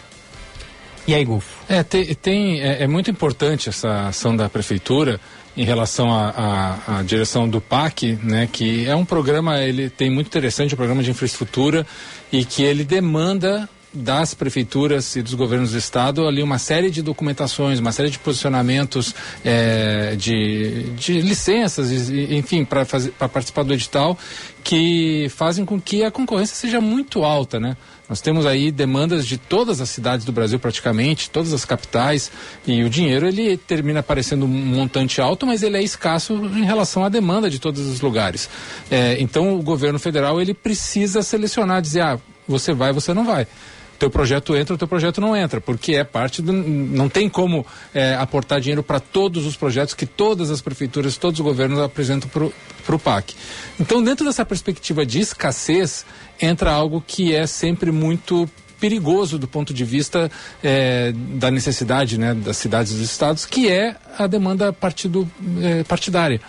E aí, Gufo? É, tem, tem- é, é muito importante essa ação da prefeitura em relação à direção do PAC, né, que é um programa, ele tem muito interessante, um programa de infraestrutura e que ele demanda das prefeituras e dos governos do estado ali uma série de documentações, uma série de posicionamentos eh, de, de licenças, enfim, para participar do edital, que fazem com que a concorrência seja muito alta, né? Nós temos aí demandas de todas as cidades do Brasil praticamente, todas as capitais, e o dinheiro ele termina aparecendo um montante alto, mas ele é escasso em relação à demanda de todos os lugares. Eh, então o governo federal ele precisa selecionar, dizer, ah, você vai, você não vai teu projeto entra, o teu projeto não entra, porque é parte do. Não tem como é, aportar dinheiro para todos os projetos que todas as prefeituras, todos os governos apresentam para o PAC. Então, dentro dessa perspectiva de escassez, entra algo que é sempre muito perigoso do ponto de vista eh, da necessidade né, das cidades e dos estados, que é a demanda partido, eh, partidária.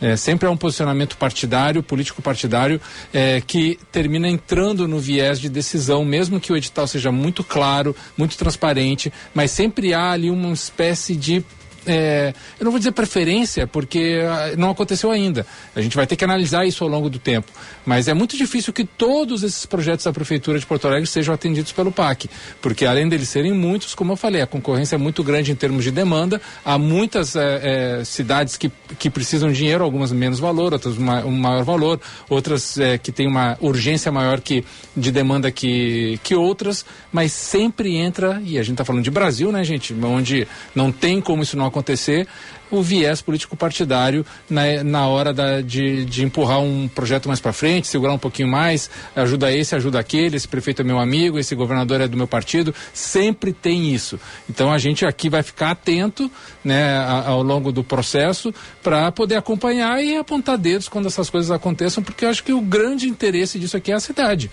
Eh, sempre é um posicionamento partidário, político partidário, eh, que termina entrando no viés de decisão, mesmo que o edital seja muito claro, muito transparente, mas sempre há ali uma espécie de é, eu não vou dizer preferência, porque ah, não aconteceu ainda. A gente vai ter que analisar isso ao longo do tempo. Mas é muito difícil que todos esses projetos da Prefeitura de Porto Alegre sejam atendidos pelo PAC. Porque além deles serem muitos, como eu falei, a concorrência é muito grande em termos de demanda. Há muitas é, é, cidades que, que precisam de dinheiro, algumas menos valor, outras um maior valor, outras é, que têm uma urgência maior que, de demanda que, que outras, mas sempre entra, e a gente está falando de Brasil, né, gente, onde não tem como isso não acontecer, o viés político partidário na, na hora da, de, de empurrar um projeto mais para frente, segurar um pouquinho mais, ajuda esse, ajuda aquele, esse prefeito é meu amigo, esse governador é do meu partido, sempre tem isso. Então a gente aqui vai ficar atento né, ao longo do processo para poder acompanhar e apontar dedos quando essas coisas aconteçam, porque eu acho que o grande interesse disso aqui é a cidade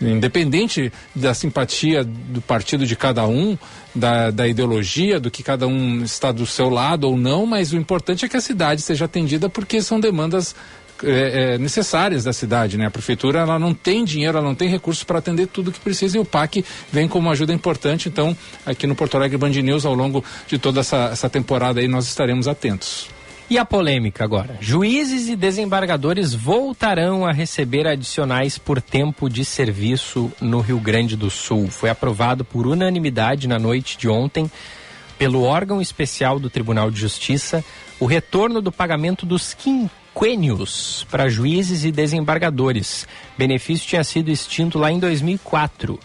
independente da simpatia do partido de cada um, da, da, ideologia, do que cada um está do seu lado ou não, mas o importante é que a cidade seja atendida porque são demandas é, é, necessárias da cidade, né? A prefeitura ela não tem dinheiro, ela não tem recursos para atender tudo que precisa e o PAC vem como ajuda importante. Então, aqui no Porto Alegre Band News, ao longo de toda essa, essa temporada aí, nós estaremos atentos. E a polêmica agora? Juízes e desembargadores voltarão a receber adicionais por tempo de serviço no Rio Grande do Sul. Foi aprovado por unanimidade na noite de ontem pelo órgão especial do Tribunal de Justiça o retorno do pagamento dos quinquênios para juízes e desembargadores. Benefício tinha sido extinto lá em 2004.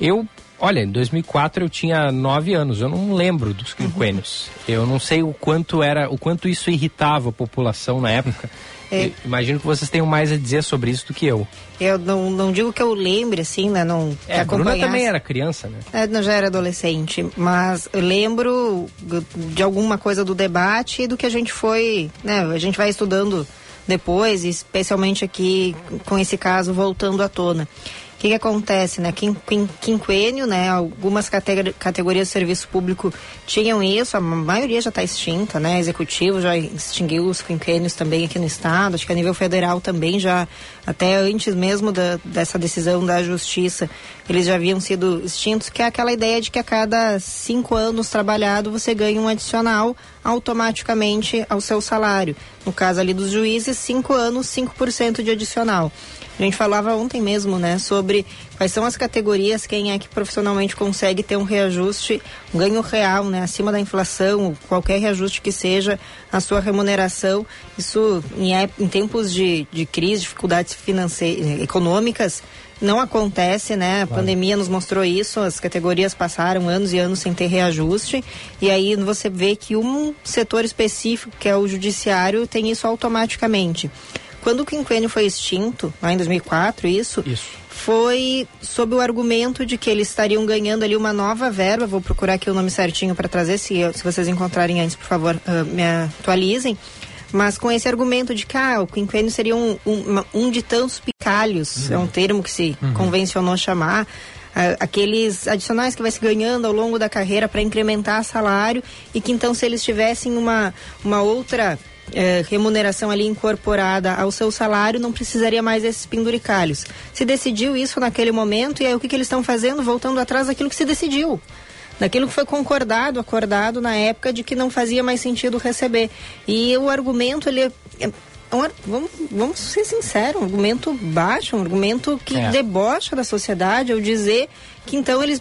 Eu Olha, em 2004 eu tinha nove anos, eu não lembro dos quinquênios. Uhum. Eu não sei o quanto era, o quanto isso irritava a população na época. <laughs> É. Imagino que vocês tenham mais a dizer sobre isso do que eu. Eu não, não digo que eu lembre, assim, né? Não, é, a Bruna também era criança, né? É, não, já era adolescente. Mas eu lembro de alguma coisa do debate e do que a gente foi, né? A gente vai estudando depois, especialmente aqui com esse caso voltando à tona. O que, que, acontece, né? Quin, quin, quinquênio, né? Algumas categorias de serviço público tinham isso, a maioria já está extinta, né? Executivo já extinguiu os quinquênios também aqui no estado, acho que a nível federal também já, até antes mesmo da, dessa decisão da justiça, eles já haviam sido extintos, que é aquela ideia de que a cada cinco anos trabalhado você ganha um adicional automaticamente ao seu salário. No caso ali dos juízes, cinco anos, 5% de adicional. A gente falava ontem mesmo, né, sobre quais são as categorias, quem é que profissionalmente consegue ter um reajuste, um ganho real, né, acima da inflação, qualquer reajuste que seja a sua remuneração. Isso em, em tempos de, de crise, dificuldades financeiras, econômicas, não acontece, né? A claro. pandemia nos mostrou isso, as categorias passaram anos e anos sem ter reajuste, e aí você vê que um setor específico, que é o judiciário, tem isso automaticamente. Quando o quinquênio foi extinto, lá em 2004, isso, isso. Foi sob o argumento de que eles estariam ganhando ali uma nova verba. Vou procurar aqui o nome certinho para trazer, se, se vocês encontrarem antes, por favor, uh, me atualizem. Mas com esse argumento de que ah, o quinquênio seria um, um, um de tantos picalhos, uhum. é um termo que se uhum. convencionou chamar, Uh, aqueles adicionais que vai se ganhando ao longo da carreira para incrementar salário e que então se eles tivessem uma, uma outra é, remuneração ali incorporada ao seu salário, não precisaria mais desses penduricalhos. Se decidiu isso naquele momento, e aí o que, que eles estão fazendo? Voltando atrás daquilo que se decidiu. Daquilo que foi concordado, acordado na época de que não fazia mais sentido receber. E o argumento, ele é, é um, vamos, vamos ser sinceros, um argumento baixo, um argumento que é. debocha da sociedade, ao dizer que então eles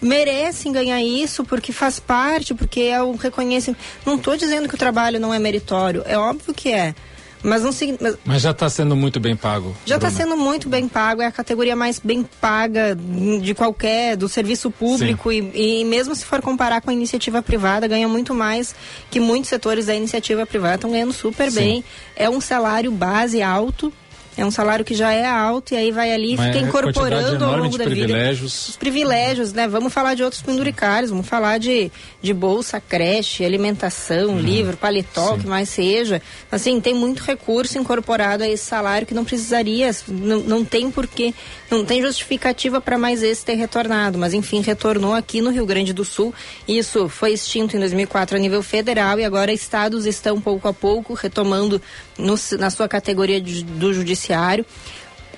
merecem ganhar isso porque faz parte, porque é um reconhecimento. Não estou dizendo que o trabalho não é meritório, é óbvio que é. Mas não mas, mas já está sendo muito bem pago. Já está sendo muito bem pago, é a categoria mais bem paga de qualquer do serviço público e, e, mesmo se for comparar com a iniciativa privada, ganha muito mais que muitos setores da iniciativa privada estão ganhando super Sim. bem. É um salário base alto é um salário que já é alto e aí vai ali e fica incorporando ao longo da privilégios. vida. Os privilégios, né? Vamos falar de outros penduricários, vamos falar de, de bolsa, creche, alimentação, uhum. livro, paletó, o que mais seja. Assim, tem muito recurso incorporado a esse salário que não precisaria, não, não tem porquê, não tem justificativa para mais esse ter retornado. Mas enfim, retornou aqui no Rio Grande do Sul. Isso foi extinto em 2004 a nível federal e agora estados estão pouco a pouco retomando no, na sua categoria de, do judiciário.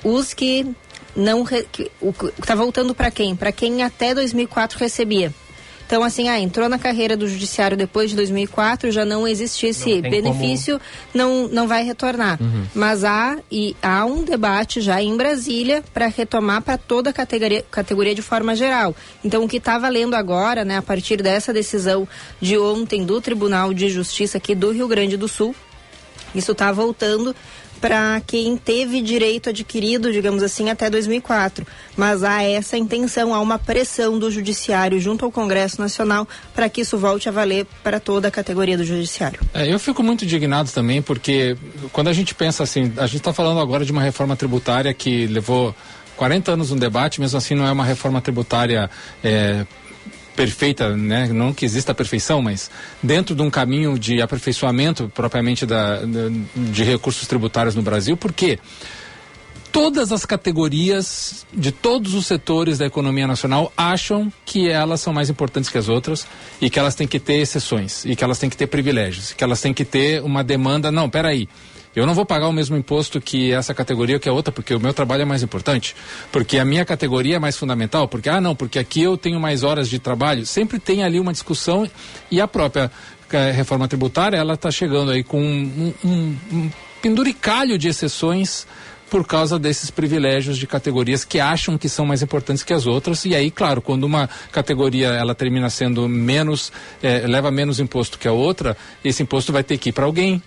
Os que não. Está voltando para quem? Para quem até 2004 recebia. Então, assim, ah, entrou na carreira do judiciário depois de 2004, já não existe esse não benefício, como... não, não vai retornar. Uhum. Mas há, e há um debate já em Brasília para retomar para toda a categoria, categoria de forma geral. Então, o que está valendo agora, né, a partir dessa decisão de ontem do Tribunal de Justiça aqui do Rio Grande do Sul, isso está voltando para quem teve direito adquirido, digamos assim, até 2004. Mas há essa intenção, há uma pressão do Judiciário junto ao Congresso Nacional para que isso volte a valer para toda a categoria do Judiciário. É, eu fico muito indignado também, porque quando a gente pensa assim, a gente está falando agora de uma reforma tributária que levou 40 anos no debate, mesmo assim não é uma reforma tributária é, perfeita, né? Não que exista a perfeição, mas dentro de um caminho de aperfeiçoamento propriamente da, de recursos tributários no Brasil, porque todas as categorias de todos os setores da economia nacional acham que elas são mais importantes que as outras e que elas têm que ter exceções e que elas têm que ter privilégios, que elas têm que ter uma demanda. Não, peraí. aí eu não vou pagar o mesmo imposto que essa categoria ou que a outra, porque o meu trabalho é mais importante, porque a minha categoria é mais fundamental, porque, ah, não, porque aqui eu tenho mais horas de trabalho. Sempre tem ali uma discussão e a própria eh, reforma tributária, ela está chegando aí com um, um, um penduricalho de exceções por causa desses privilégios de categorias que acham que são mais importantes que as outras e aí claro quando uma categoria ela termina sendo menos eh, leva menos imposto que a outra esse imposto vai ter que ir para alguém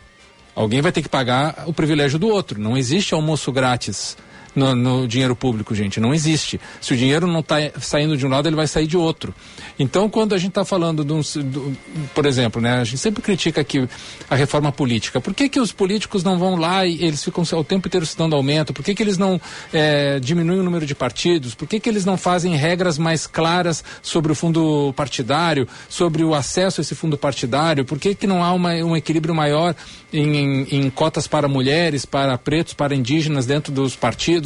alguém vai ter que pagar o privilégio do outro. Não existe almoço grátis no, no dinheiro público, gente. Não existe. Se o dinheiro não está saindo de um lado, ele vai sair de outro. Então, quando a gente está falando de um, do, por exemplo, né, a gente sempre critica aqui a reforma política. Por que, que os políticos não vão lá e eles ficam o tempo inteiro se dando aumento? Por que, que eles não eh, diminuem o número de partidos? Por que, que eles não fazem regras mais claras sobre o fundo partidário, sobre o acesso a esse fundo partidário? Por que, que não há uma, um equilíbrio maior em, em, em cotas para mulheres, para pretos, para indígenas dentro dos partidos?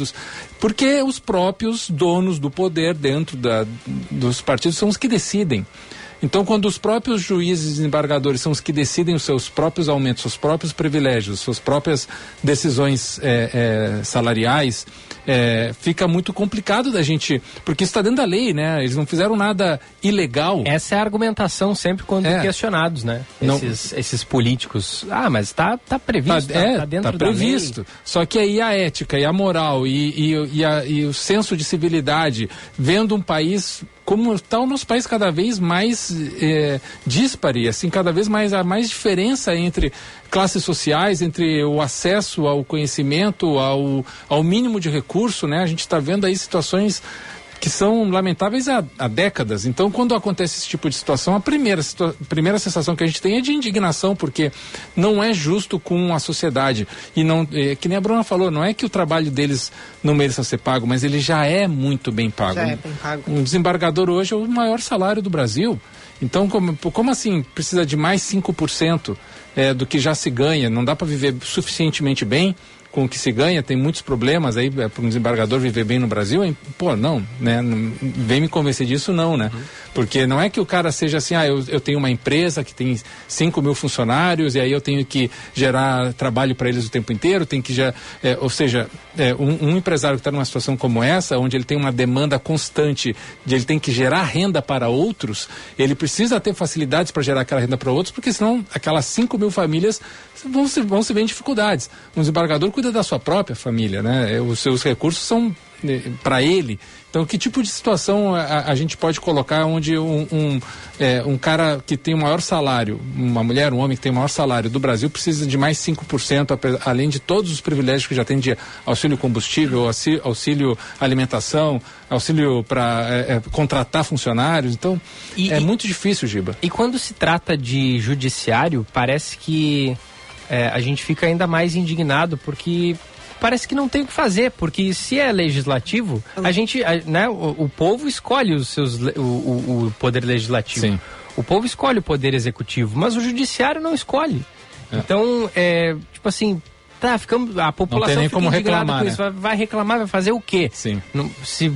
Porque os próprios donos do poder dentro da, dos partidos são os que decidem. Então, quando os próprios juízes e desembargadores são os que decidem os seus próprios aumentos, seus próprios privilégios, suas próprias decisões é, é, salariais, é, fica muito complicado da gente. Porque isso está dentro da lei, né? Eles não fizeram nada ilegal. Essa é a argumentação sempre quando É. questionados, né? Não- Esses, esses políticos. Ah, mas tá, tá previsto, tá, é, tá dentro tá da lei. previsto. Só que aí a ética e a moral e, e, e, a- e o senso de civilidade, vendo um país como está o nosso país cada vez mais é, díspare, assim, cada vez mais há mais diferença entre classes sociais, entre o acesso ao conhecimento, ao, ao mínimo de recurso, né? A gente está vendo aí situações que são lamentáveis há, há décadas. Então, quando acontece esse tipo de situação, a primeira, situa- primeira sensação que a gente tem é de indignação, porque não é justo com a sociedade. E não, é, que nem a Bruna falou, não é que o trabalho deles não mereça ser pago, mas ele já é muito bem pago. Já é bem pago. Um desembargador hoje é o maior salário do Brasil. Então, como, como assim precisa de mais 5% é, do que já se ganha? Não dá para viver suficientemente bem com o que se ganha? Tem muitos problemas aí é, para um desembargador viver bem no Brasil? hein? Pô, não, né? Vem me convencer disso, não, né? Porque não é que o cara seja assim, ah, eu, eu tenho uma empresa que tem 5 mil funcionários e aí eu tenho que gerar trabalho para eles o tempo inteiro, tem que já, é, ou seja, é, um, um empresário que está numa situação como essa, onde ele tem uma demanda constante, de ele tem que gerar renda para outros, ele precisa ter facilidades para gerar aquela renda para outros, porque senão aquelas 5 mil famílias vão se, vão se ver em dificuldades. Um desembargador cuida da sua própria família, né? É, Os seus recursos são para ele. Então, que tipo de situação a, a gente pode colocar onde um, um, é, um cara que tem o maior salário, uma mulher, um homem que tem o maior salário do Brasil, precisa de mais 5%, ape- além de todos os privilégios que já tem de auxílio combustível, auxílio, auxílio alimentação, auxílio para contratar funcionários. Então, é muito difícil, Giba. E quando se trata de judiciário, parece que é, a gente fica ainda mais indignado porque parece que não tem o que fazer, porque se é legislativo, a gente, a- né, o, o povo escolhe os seus, le- o, o- o poder legislativo. Sim. O povo escolhe o poder executivo, mas o judiciário não escolhe. Então, é, tipo assim, tá, ficamos, a população nem fica como reclamar, com né? isso. Vai, vai reclamar, vai fazer o quê? Sim. Não, se,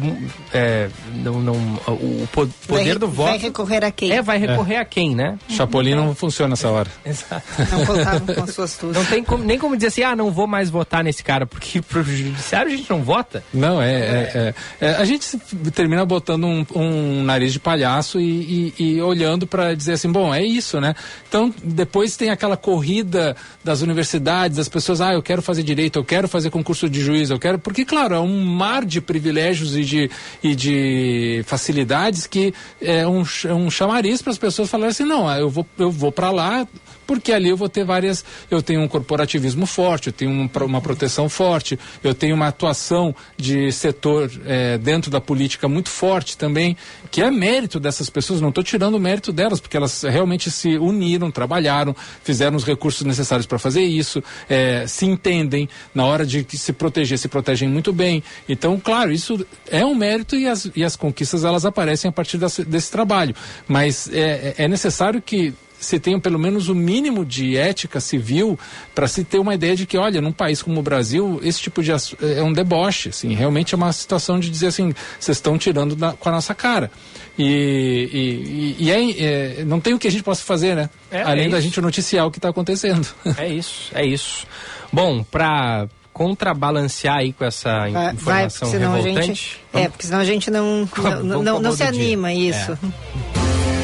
é, não, não, o po- poder vai, do voto... Vai recorrer a quem? É, vai recorrer a quem, né? Chapolin não funciona nessa hora. <laughs> Exato. Não contavam com as suas <laughs> tuas. Não tem como- nem como dizer assim, ah, não vou mais votar nesse cara, porque pro judiciário a gente não vota. Não, é. é- é- é, a gente termina botando um, um nariz de palhaço e, e- e olhando para dizer assim, bom, é isso, né? Então, depois tem aquela corrida das universidades, das pessoas, ah, eu quero fazer direito, eu quero fazer concurso de juiz, eu quero. Porque, claro, é um mar de privilégios e de, e de facilidades que é um, é um chamariz para as pessoas falarem assim, não, ah, eu vou, eu vou para lá porque ali eu vou ter várias. Eu tenho um corporativismo forte, eu tenho um uma proteção forte, eu tenho uma atuação de setor eh, dentro da política muito forte também, que é mérito dessas pessoas. Não estou tirando o mérito delas, porque elas realmente se uniram, trabalharam, fizeram os recursos necessários para fazer isso, eh, se entendem na hora de se proteger, se protegem muito bem. Então, claro, isso é um mérito e as, e as conquistas elas aparecem a partir desse, trabalho. Mas é, é necessário que se tenha pelo menos o mínimo de ética civil para se ter uma ideia de que, olha, num país como o Brasil, esse tipo de ass- é um deboche, assim, realmente é uma situação de dizer assim, vocês estão tirando da- com a nossa cara. E, e, e- é, é- não tem o que a gente possa fazer, né? É, Além é da isso. gente noticiar o que está acontecendo. <laughs> É isso, é isso. Bom, pra contrabalancear aí com essa Vai, vai, informação porque senão a revoltante... gente. É, porque senão a gente não, não, <laughs> Vamos não, não se anima, isso.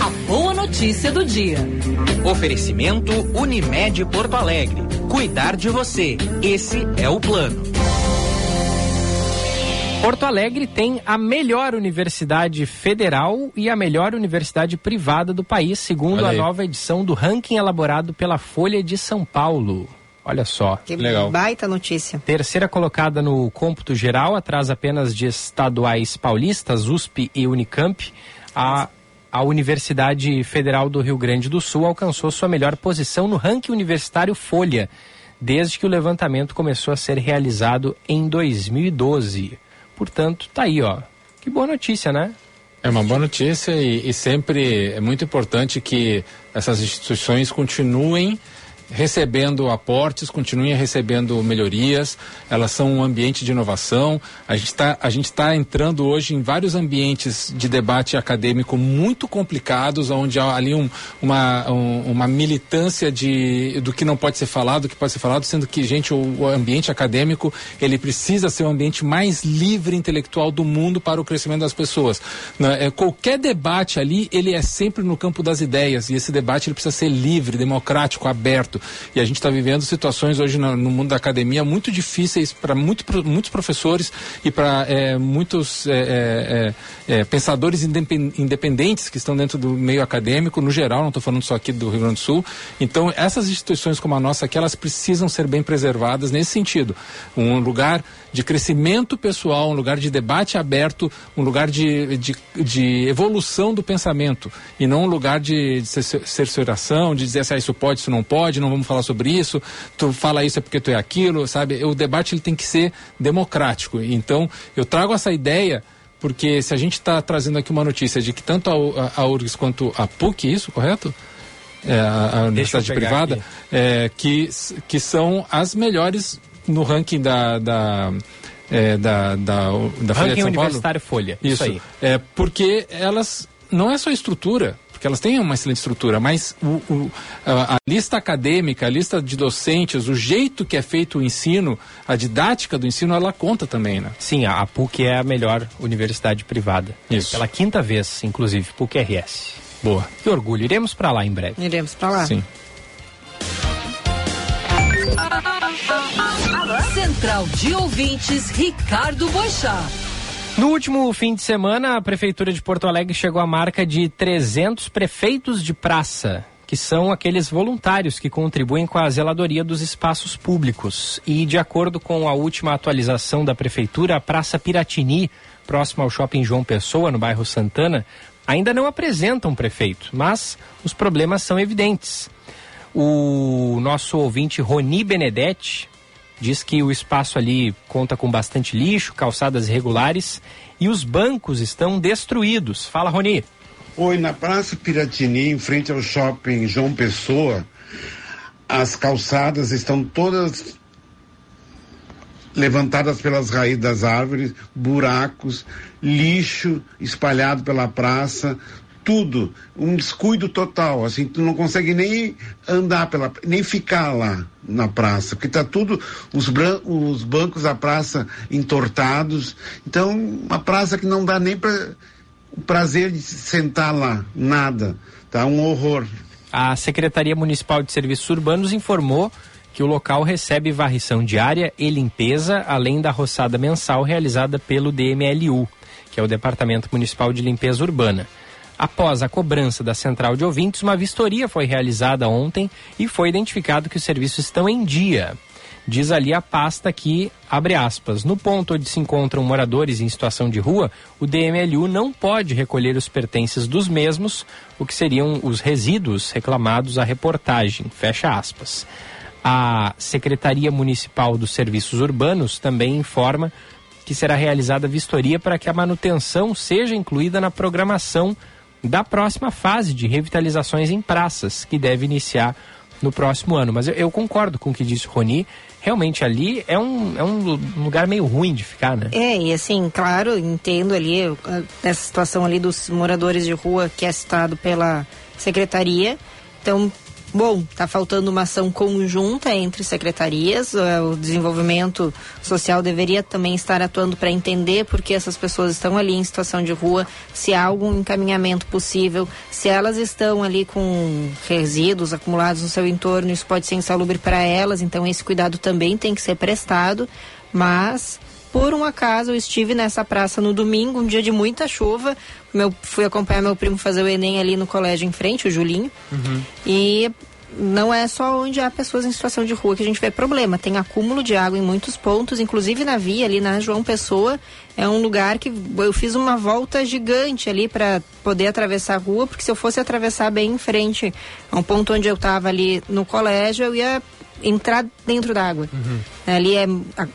A boa notícia do dia. Oferecimento Unimed Porto Alegre. Cuidar de você. Esse é o plano. Porto Alegre tem a melhor universidade federal e a melhor universidade privada do país, segundo a nova edição do ranking elaborado pela Folha de São Paulo. Olha só. Que baita notícia. Terceira colocada no cômputo geral, atrás apenas de estaduais paulistas, USP e Unicamp, a, a Universidade Federal do Rio Grande do Sul alcançou sua melhor posição no ranking universitário Folha, desde que o levantamento começou a ser realizado em 2012. Portanto, tá aí, ó. Que boa notícia, né? É uma boa notícia e, e sempre é muito importante que essas instituições continuem recebendo aportes, continuem recebendo melhorias, elas são um ambiente de inovação. A gente está tá entrando hoje em vários ambientes de debate acadêmico muito complicados, onde há ali um, uma, um- uma militância de, do que não pode ser falado, do que pode ser falado, sendo que, gente, o, o ambiente acadêmico, ele precisa ser o ambiente mais livre intelectual do mundo para o crescimento das pessoas. Né? É, qualquer debate ali, ele é sempre no campo das ideias, e esse debate ele precisa ser livre, democrático, aberto. E a gente está vivendo situações hoje no, no mundo da academia muito difíceis para muito, muitos professores e para é, muitos é, é, é, é, pensadores indepen- independentes que estão dentro do meio acadêmico, no geral, não estou falando só aqui do Rio Grande do Sul. Então, essas instituições como a nossa aqui, elas precisam ser bem preservadas nesse sentido. Um lugar de crescimento pessoal, um lugar de debate aberto, um lugar de, de, de evolução do pensamento e não um lugar de, de de dizer assim, ah, isso pode, isso não pode, não vamos falar sobre isso, tu fala isso é porque tu é aquilo, sabe? O debate ele tem que ser democrático. Então, eu trago essa ideia porque se a gente está trazendo aqui uma notícia de que tanto a, a, a URGS quanto a PUC, isso, correto? É, a, a universidade privada, é, que, que são as melhores no ranking da, da, é, da, da, da Folha ranking de São Paulo. Universitário Folha. Isso, Isso aí. É, porque elas não é só estrutura, porque elas têm uma excelente estrutura, mas o, o- a, a lista acadêmica, a lista de docentes, o jeito que é feito o ensino, a didática do ensino, ela conta também, né? Sim, a a PUC é a melhor universidade privada. Isso. Pela quinta vez, inclusive, PUC RS. Boa. Que orgulho. Iremos para lá em breve. Iremos para lá. Sim. Central de Ouvintes, Ricardo Boixá. No último fim de semana, a Prefeitura de Porto Alegre chegou à marca de 300 prefeitos de praça, que são aqueles voluntários que contribuem com a zeladoria dos espaços públicos. E, de acordo com a última atualização da Prefeitura, a Praça Piratini, próxima ao Shopping João Pessoa, no bairro Santana, ainda não apresenta um prefeito, mas os problemas são evidentes. O nosso ouvinte Roni Benedetti diz que o espaço ali conta com bastante lixo, calçadas irregulares e os bancos estão destruídos. Fala, Roni. Oi, na Praça Piratini, em frente ao shopping João Pessoa, as calçadas estão todas levantadas pelas raízes das árvores, buracos, lixo espalhado pela praça, tudo, um descuido total, assim, tu não consegue nem andar pela, nem ficar lá na praça, porque tá tudo, os, bran- os bancos da praça entortados, então, uma praça que não dá nem para o prazer de sentar lá, nada, tá um horror. A Secretaria Municipal de Serviços Urbanos informou que o local recebe varrição diária e limpeza, além da roçada mensal realizada pelo DMLU, que é o Departamento Municipal de Limpeza Urbana. Após a cobrança da central de ouvintes, uma vistoria foi realizada ontem e foi identificado que os serviços estão em dia. Diz ali a pasta que, abre aspas, no ponto onde se encontram moradores em situação de rua, o DMLU não pode recolher os pertences dos mesmos, o que seriam os resíduos reclamados à reportagem, fecha aspas. A Secretaria Municipal dos Serviços Urbanos também informa que será realizada vistoria para que a manutenção seja incluída na programação da próxima fase de revitalizações em praças, que deve iniciar no próximo ano. Mas eu, eu concordo com o que disse o Roni. Realmente ali é um, é um lu- lugar meio ruim de ficar, né? É, e assim, claro, entendo ali uh, essa situação ali dos moradores de rua que é citado pela secretaria. Então, Bom, está faltando uma ação conjunta entre secretarias. eh, O desenvolvimento social deveria também estar atuando para entender por que essas pessoas estão ali em situação de rua, se há algum encaminhamento possível, se elas estão ali com resíduos acumulados no seu entorno, isso pode ser insalubre para elas, então esse cuidado também tem que ser prestado. Mas, por um acaso, eu estive nessa praça no domingo, um dia de muita chuva. Meu, fui acompanhar meu primo fazer o Enem ali no colégio em frente, o Julinho. E não é só onde há pessoas em situação de rua que a gente vê problema. Tem acúmulo de água em muitos pontos, inclusive na via ali na João Pessoa. É um lugar que eu fiz uma volta gigante ali para poder atravessar a rua, porque se eu fosse atravessar bem em frente a um ponto onde eu estava ali no colégio, eu ia entrar dentro da água. Ali é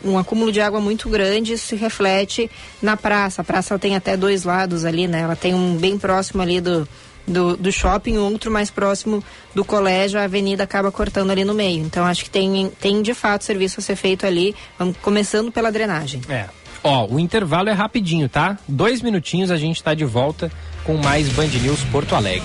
um acúmulo de água muito grande, isso se reflete na praça. A praça tem até dois lados ali, né? Ela tem um bem próximo ali do, do, do shopping, outro mais próximo do colégio, a avenida acaba cortando ali no meio. Então acho que tem, tem de fato serviço a ser feito ali, começando pela drenagem. É. Ó, o intervalo é rapidinho, tá? Dois minutinhos a gente tá de volta com mais Band News Porto Alegre.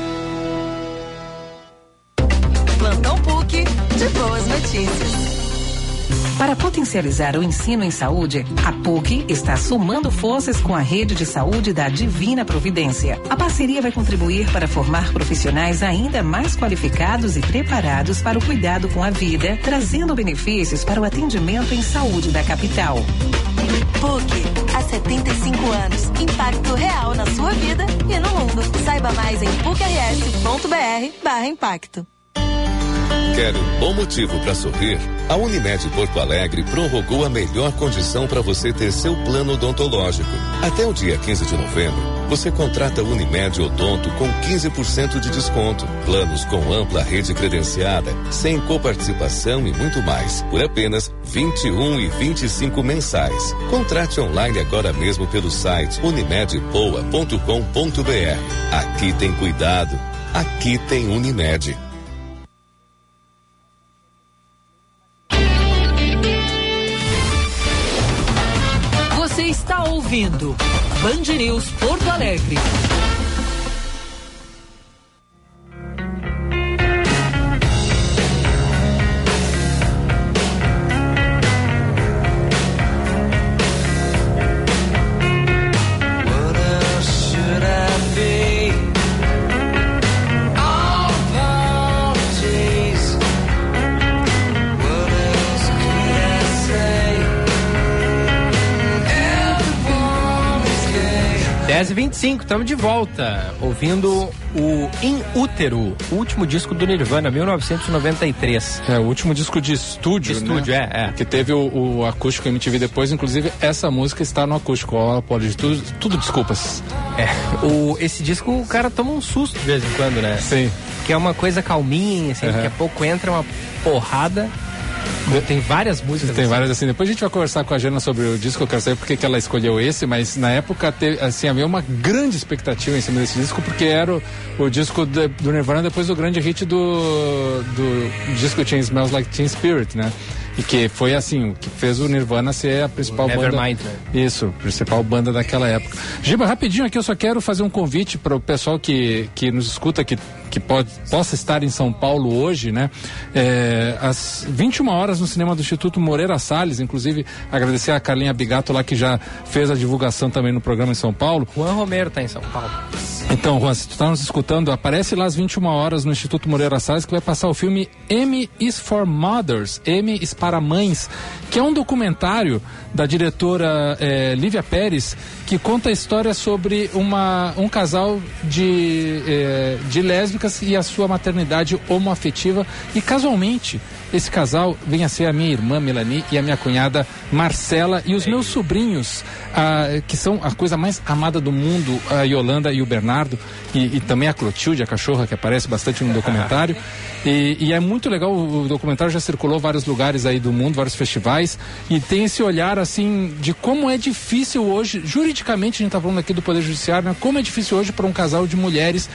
Notícias. Para potencializar o ensino em saúde, a PUC está somando forças com a rede de saúde da Divina Providência. A parceria vai contribuir para formar profissionais ainda mais qualificados e preparados para o cuidado com a vida, trazendo benefícios para o atendimento em saúde da capital. PUC, há 75 anos. Impacto real na sua vida e no mundo. Saiba mais em pucrs.br barra impacto. Quer um bom motivo para sorrir? A Unimed Porto Alegre prorrogou a melhor condição para você ter seu plano odontológico. Até o dia 15 de novembro, você contrata Unimed Odonto com 15% de desconto. Planos com ampla rede credenciada, sem coparticipação e muito mais, por apenas 21 e 25 mensais. Contrate online agora mesmo pelo site unimedpoa.com.br. Aqui tem cuidado, aqui tem Unimed. Ouvindo Band News Porto Alegre. 10 e 25 estamos de volta, ouvindo o In Útero, o último disco do Nirvana, 1993. É, o último disco de estúdio, De estúdio, né? é, é. Que teve o, o acústico MTV depois, inclusive essa música está no acústico. Ó, pode tudo, tudo desculpas. É, o, esse disco o cara toma um susto de vez em quando, né? Sim. Que é uma coisa calminha, assim, Uhum. daqui a pouco entra uma porrada. Tem várias músicas. Tem assim. várias assim. Depois a gente vai conversar com a Jana sobre o disco. Eu quero saber porque que ela escolheu esse, mas na época teve, assim, havia uma grande expectativa em cima desse disco, porque era o, o disco de- do Nirvana depois do grande hit do, do disco tinha Smells Like Teen Spirit, né? E que foi assim, o que fez o Nirvana ser a principal banda. Nevermind, né? Isso, principal banda daquela época. Giba, rapidinho aqui, eu só quero fazer um convite para o pessoal que, que nos escuta, que, que pode, possa estar em São Paulo hoje, né? É, às 21 horas no cinema do Instituto Moreira Salles, inclusive agradecer a Carlinha Bigato lá que já fez a divulgação também no programa em São Paulo. Juan Romero tá em São Paulo. Então, Juan, se tu tá nos escutando, aparece lá às 21 horas no Instituto Moreira Salles que vai passar o filme M is for Mothers, M is para Mães, que é um documentário da diretora eh, Lívia Pérez que conta a história sobre uma, um casal de, eh, de lésbicas e a sua maternidade homoafetiva. E casualmente esse casal vem a ser a minha irmã Melanie e a minha cunhada Marcela e os meus sobrinhos, ah, que são a coisa mais amada do mundo, a Yolanda e o Bernardo, e, e também a Clotilde, a cachorra, que aparece bastante no documentário. E, e é muito legal, o documentário já circulou vários lugares aí do mundo, vários festivais, e tem esse olhar assim de como é difícil hoje, juridicamente a gente está falando aqui do Poder Judiciário, né? como é difícil hoje para um casal de mulheres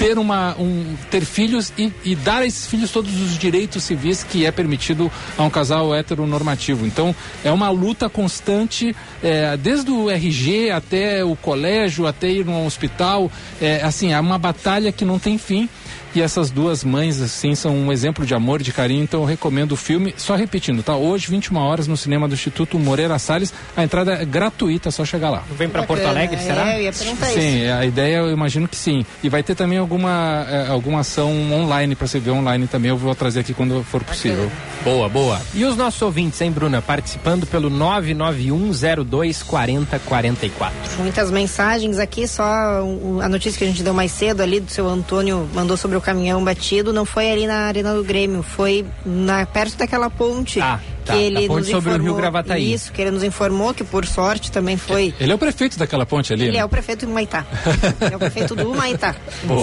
ter uma um, ter filhos e, e dar a esses filhos todos os direitos civis que é permitido a um casal heteronormativo. Então é uma luta constante, é, desde o RG até o colégio, até ir no hospital. É, assim, é uma batalha que não tem fim. E essas duas mães, assim, são um exemplo de amor, de carinho, então eu recomendo o filme. Só repetindo, tá? Hoje, 21 horas, no cinema do Instituto Moreira Salles. A entrada é gratuita, é só chegar lá. Vem para Porto Alegre, será? É, eu ia perguntar Sim, isso. a ideia eu imagino que sim. E vai ter também alguma, eh, alguma ação online para você ver online também. Eu vou trazer aqui quando for possível. Boa, boa. E os nossos ouvintes, hein, Bruna? Participando pelo 991024044. Muitas mensagens aqui, só a notícia que a gente deu mais cedo ali do seu Antônio mandou sobre o caminhão batido, não foi ali na Arena do Grêmio, foi na, perto daquela ponte tá, que ele ponte nos sobre o informou. Rio Gravataí. Isso, que ele nos informou que por sorte também foi. Ele é o prefeito daquela ponte ali. Ele né? é o prefeito do Humaitá. <laughs> é o prefeito do Humaitá.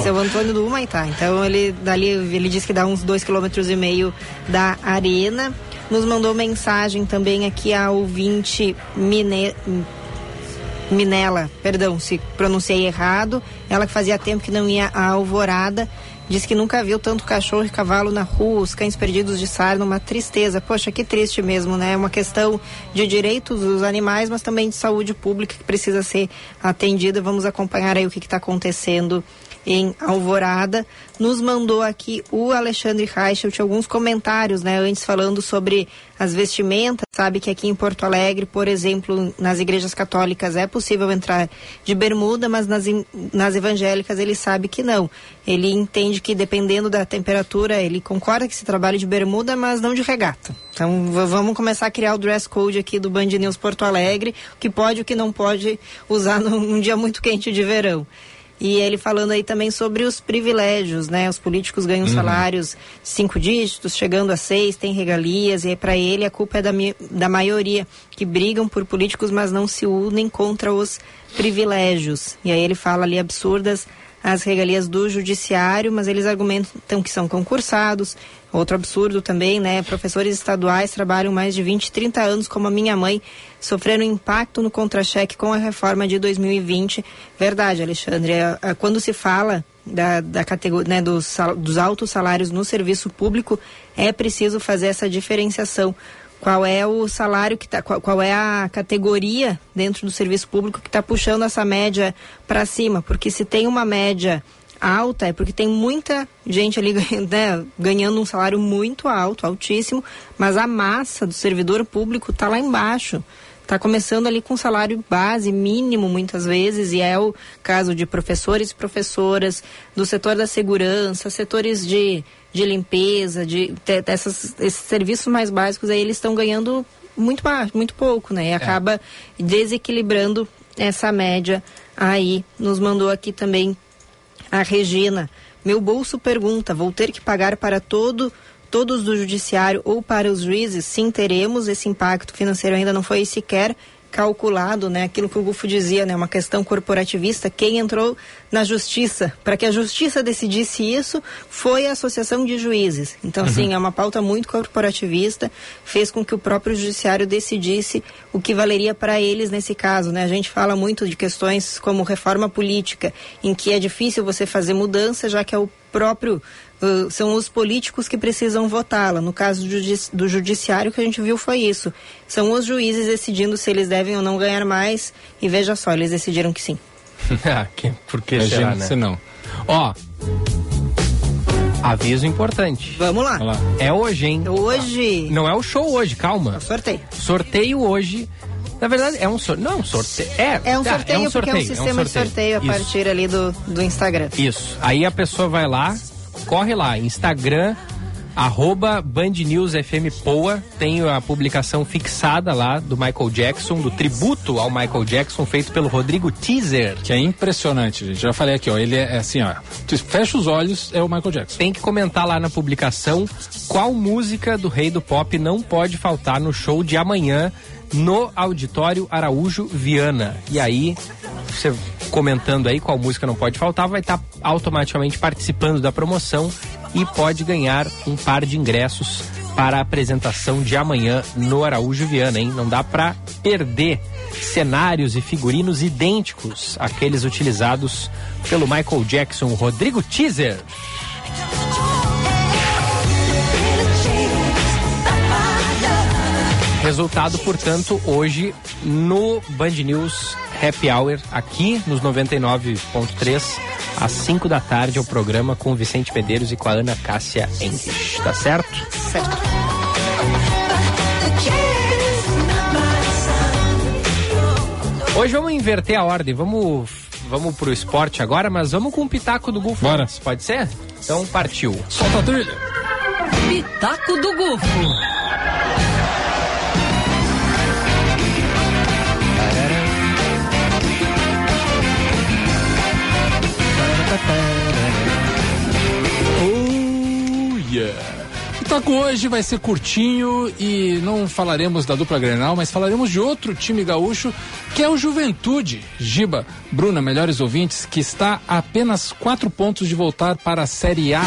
Seu Antônio do Humaitá. Então ele dali ele disse que dá uns dois quilômetros e meio da arena. Nos mandou mensagem também aqui a ouvinte Mine... Minela, perdão, se pronunciei errado. Ela que fazia tempo que não ia à alvorada. Diz que nunca viu tanto cachorro e cavalo na rua, os cães perdidos de sarna, uma tristeza. Poxa, que triste mesmo, né? É uma questão de direitos dos animais, mas também de saúde pública que precisa ser atendida. Vamos acompanhar aí o que está acontecendo em Alvorada. Nos mandou aqui o Alexandre Reichelt alguns comentários, né? Antes falando sobre as vestimentas. Sabe que aqui em Porto Alegre, por exemplo, nas igrejas católicas é possível entrar de bermuda, mas nas, nas evangélicas ele sabe que não. Ele entende que dependendo da temperatura, ele concorda que se trabalha de bermuda, mas não de regata. Então vamos começar a criar o dress code aqui do Band News Porto Alegre, o que pode e o que não pode usar <laughs> num, num dia muito quente de verão. E ele falando aí também sobre os privilégios, né? Os políticos ganham Uhum. salários cinco dígitos, chegando a seis, tem regalias, e para ele a culpa é da, da maioria, que brigam por políticos, mas não se unem contra os privilégios. E aí ele fala ali absurdas as regalias do judiciário, mas eles argumentam que são concursados. Outro absurdo também, né? Professores estaduais trabalham mais de 20, 30 anos, como a minha mãe, sofreram impacto no contra-cheque com a reforma de 2020. Verdade, Alexandre. é, é, Quando se fala da, da categoria, né, dos, dos altos salários no serviço público, é preciso fazer essa diferenciação. Qual é o salário que tá, qual, qual é a categoria dentro do serviço público que está puxando essa média para cima? Porque se tem uma média alta é porque tem muita gente ali <laughs> ganhando, né, ganhando um salário muito alto, altíssimo, mas a massa do servidor público está lá embaixo. Está começando ali com salário base mínimo muitas vezes, e é o caso de professores e professoras, do setor da segurança, setores de, de limpeza, de, de- dessas, esses serviços mais básicos aí, eles estão ganhando muito muito pouco, né? E acaba desequilibrando essa média aí. Nos mandou aqui também a Regina. Meu bolso pergunta: vou ter que pagar para todo todos do judiciário ou para os juízes? Sim, teremos. Esse impacto financeiro ainda não foi sequer calculado, né? Aquilo que o Gufo dizia, né? Uma questão corporativista. Quem entrou na justiça para que a justiça decidisse isso foi a Associação de Juízes. Então, Uhum. sim, é uma pauta muito corporativista. Fez com que o próprio judiciário decidisse o que valeria para eles nesse caso, né? A gente fala muito de questões como reforma política, em que é difícil você fazer mudança, já que é o próprio uh, são os políticos que precisam votá-la. No caso do, judici- do judiciário, o que a gente viu foi isso. São os juízes decidindo se eles devem ou não ganhar mais. E veja só, eles decidiram que sim. <laughs> Ah, Por que Imagina será, né? se não. Ó, aviso importante. Vamos lá. Olha lá. É hoje, hein? Hoje. Não é o show hoje, calma. Sorteio. Sorteio hoje. Na verdade, é um sorteio. Não, sorteio. É, É um tá, sorteio, porque é um sistema de sorteio a Isso. partir ali do, do Instagram. Isso. Aí a pessoa vai lá, corre lá, Instagram, arroba Band News FM Poa, tem a publicação fixada lá do Michael Jackson, do tributo ao Michael Jackson, feito pelo Rodrigo Teaser. Que é impressionante, gente. Já falei aqui, ó. Ele é assim, ó. Fecha os olhos, é o Michael Jackson. Tem que comentar lá na publicação qual música do Rei do Pop não pode faltar no show de amanhã no Auditório Araújo Viana. E aí, você comentando aí qual música não pode faltar, vai estar automaticamente participando da promoção e pode ganhar um par de ingressos para a apresentação de amanhã no Araújo Viana, hein? Não dá pra perder cenários e figurinos idênticos àqueles utilizados pelo Michael Jackson, Rodrigo Teaser. Resultado, portanto, hoje no Band News Happy Hour, aqui nos 99.3, às 5 da tarde, é o programa com o Vicente Medeiros e com a Ana Cássia Enrich. Tá certo? Certo. Hoje vamos inverter a ordem, vamos, vamos pro esporte agora, mas vamos com o pitaco do Gufo. Bora. Pode ser? Então partiu. Solta a trilha. Pitaco do Gufo. Yeah. O Taco hoje vai ser curtinho e não falaremos da dupla Grenal, mas falaremos de outro time gaúcho, que é o Juventude. Giba, Bruna, melhores ouvintes, que está a apenas quatro pontos de voltar para a Série A.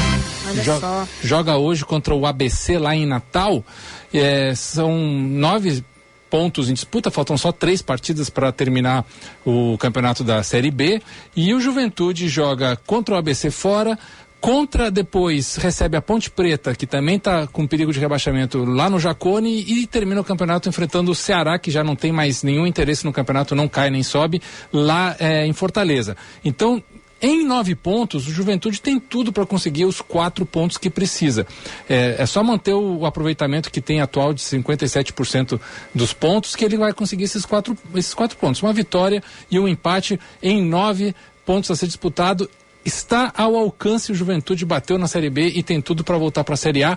Olha Jo- só. Joga hoje contra o ABC lá em Natal. É, são nove pontos em disputa, faltam só três partidas para terminar o campeonato da Série B. E o Juventude joga contra o ABC fora, contra depois recebe a Ponte Preta, que também está com perigo de rebaixamento lá no Jacone, e termina o campeonato enfrentando o Ceará, que já não tem mais nenhum interesse no campeonato, não cai nem sobe, lá eh, em Fortaleza. Então, em nove pontos, o Juventude tem tudo para conseguir os quatro pontos que precisa. É, é só manter o aproveitamento que tem atual de 57% dos pontos que ele vai conseguir esses quatro, esses quatro pontos. Uma vitória e um empate em nove pontos a ser disputado. Está ao alcance o Juventude, bateu na Série B e tem tudo para voltar para a Série A.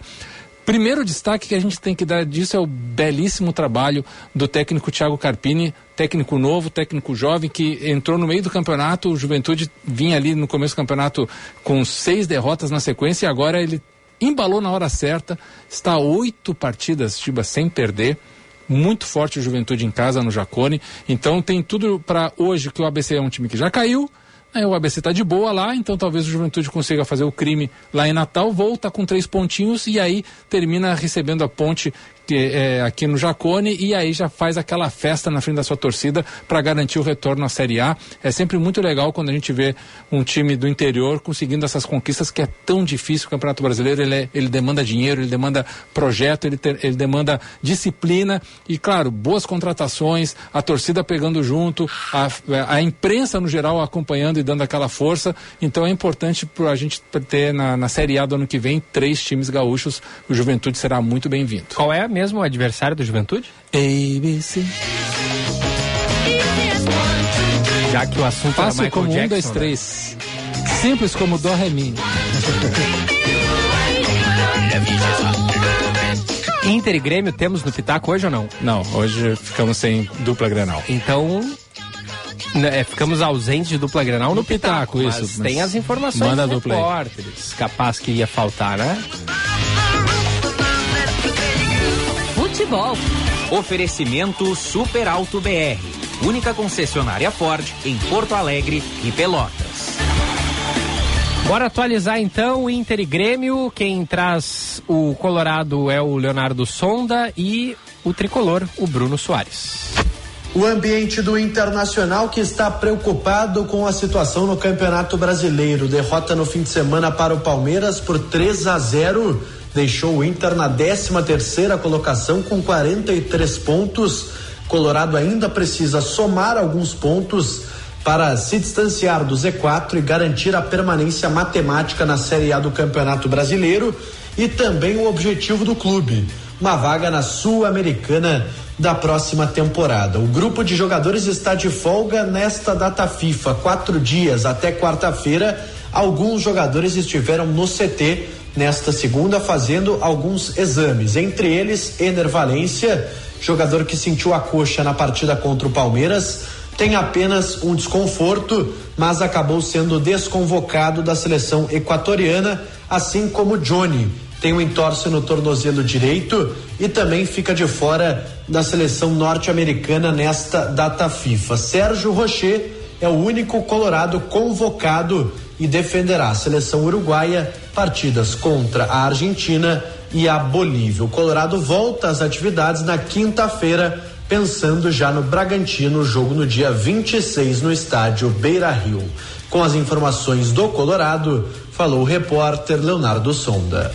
Primeiro destaque que a gente tem que dar disso é o belíssimo trabalho do técnico Thiago Carpini, técnico novo, técnico jovem, que entrou no meio do campeonato. O Juventude vinha ali no começo do campeonato com seis derrotas na sequência e agora ele embalou na hora certa. Está oito partidas, Tiba, sem perder. Muito forte o Juventude em casa, no Jacone. Então tem tudo para hoje, que o ABC é um time que já caiu. Aí o ABC está de boa lá, então talvez o Juventude consiga fazer o crime lá em Natal, volta com três pontinhos e aí termina recebendo a ponte é aqui no Jacone e aí já faz aquela festa na frente da sua torcida para garantir o retorno à Série A. É sempre muito legal quando a gente vê um time do interior conseguindo essas conquistas que é tão difícil. O Campeonato Brasileiro ele, é- ele demanda dinheiro, ele demanda projeto, ele, ter- ele demanda disciplina e, claro, boas contratações, a torcida pegando junto, a, a imprensa no geral acompanhando e dando aquela força. Então é importante para a gente ter na, na Série A do ano que vem três times gaúchos. O Juventude será muito bem-vindo. Qual é mesmo o adversário do Juventude? ABC. Já que o assunto era Fácil Michael como um, Jackson, dois, né? três. Simples como Dó, Ré, Mi. Inter e Grêmio temos no Pitaco hoje ou não? Não, hoje ficamos sem dupla Grenal. Então, né, é, ficamos ausentes de dupla Grenal no, Pitaco, isso, mas mas tem as informações manda dos dupla repórteres. Capaz que ia faltar, né? Futebol. Oferecimento Super Alto BR. Única concessionária Ford em Porto Alegre e Pelotas. Bora atualizar então o Inter e Grêmio. Quem traz o Colorado é o Leonardo Sonda e o tricolor, o Bruno Soares. O ambiente do Internacional que está preocupado com a situação no Campeonato Brasileiro. Derrota no fim de semana para o Palmeiras por 3 a 0 deixou o Inter na 13 terceira colocação com 43 pontos. Colorado ainda precisa somar alguns pontos para se distanciar do Z4 e garantir a permanência matemática na Série A do Campeonato Brasileiro e também o objetivo do clube, uma vaga na Sul-Americana da próxima temporada. O grupo de jogadores está de folga nesta data FIFA, quatro dias até quarta-feira. Alguns jogadores estiveram no CT nesta segunda fazendo alguns exames, entre eles Ener Valência, jogador que sentiu a coxa na partida contra o Palmeiras, tem apenas um desconforto, mas acabou sendo desconvocado da seleção equatoriana, assim como Johnny. Tem um entorse no tornozelo direito e também fica de fora da seleção norte-americana nesta data FIFA. Sérgio Rocher é o único colorado convocado e defenderá a seleção uruguaia partidas contra a Argentina e a Bolívia. O Colorado volta às atividades na quinta-feira, pensando já no Bragantino, jogo no dia 26 no estádio Beira Rio. Com as informações do Colorado, falou o repórter Leonardo Sonda.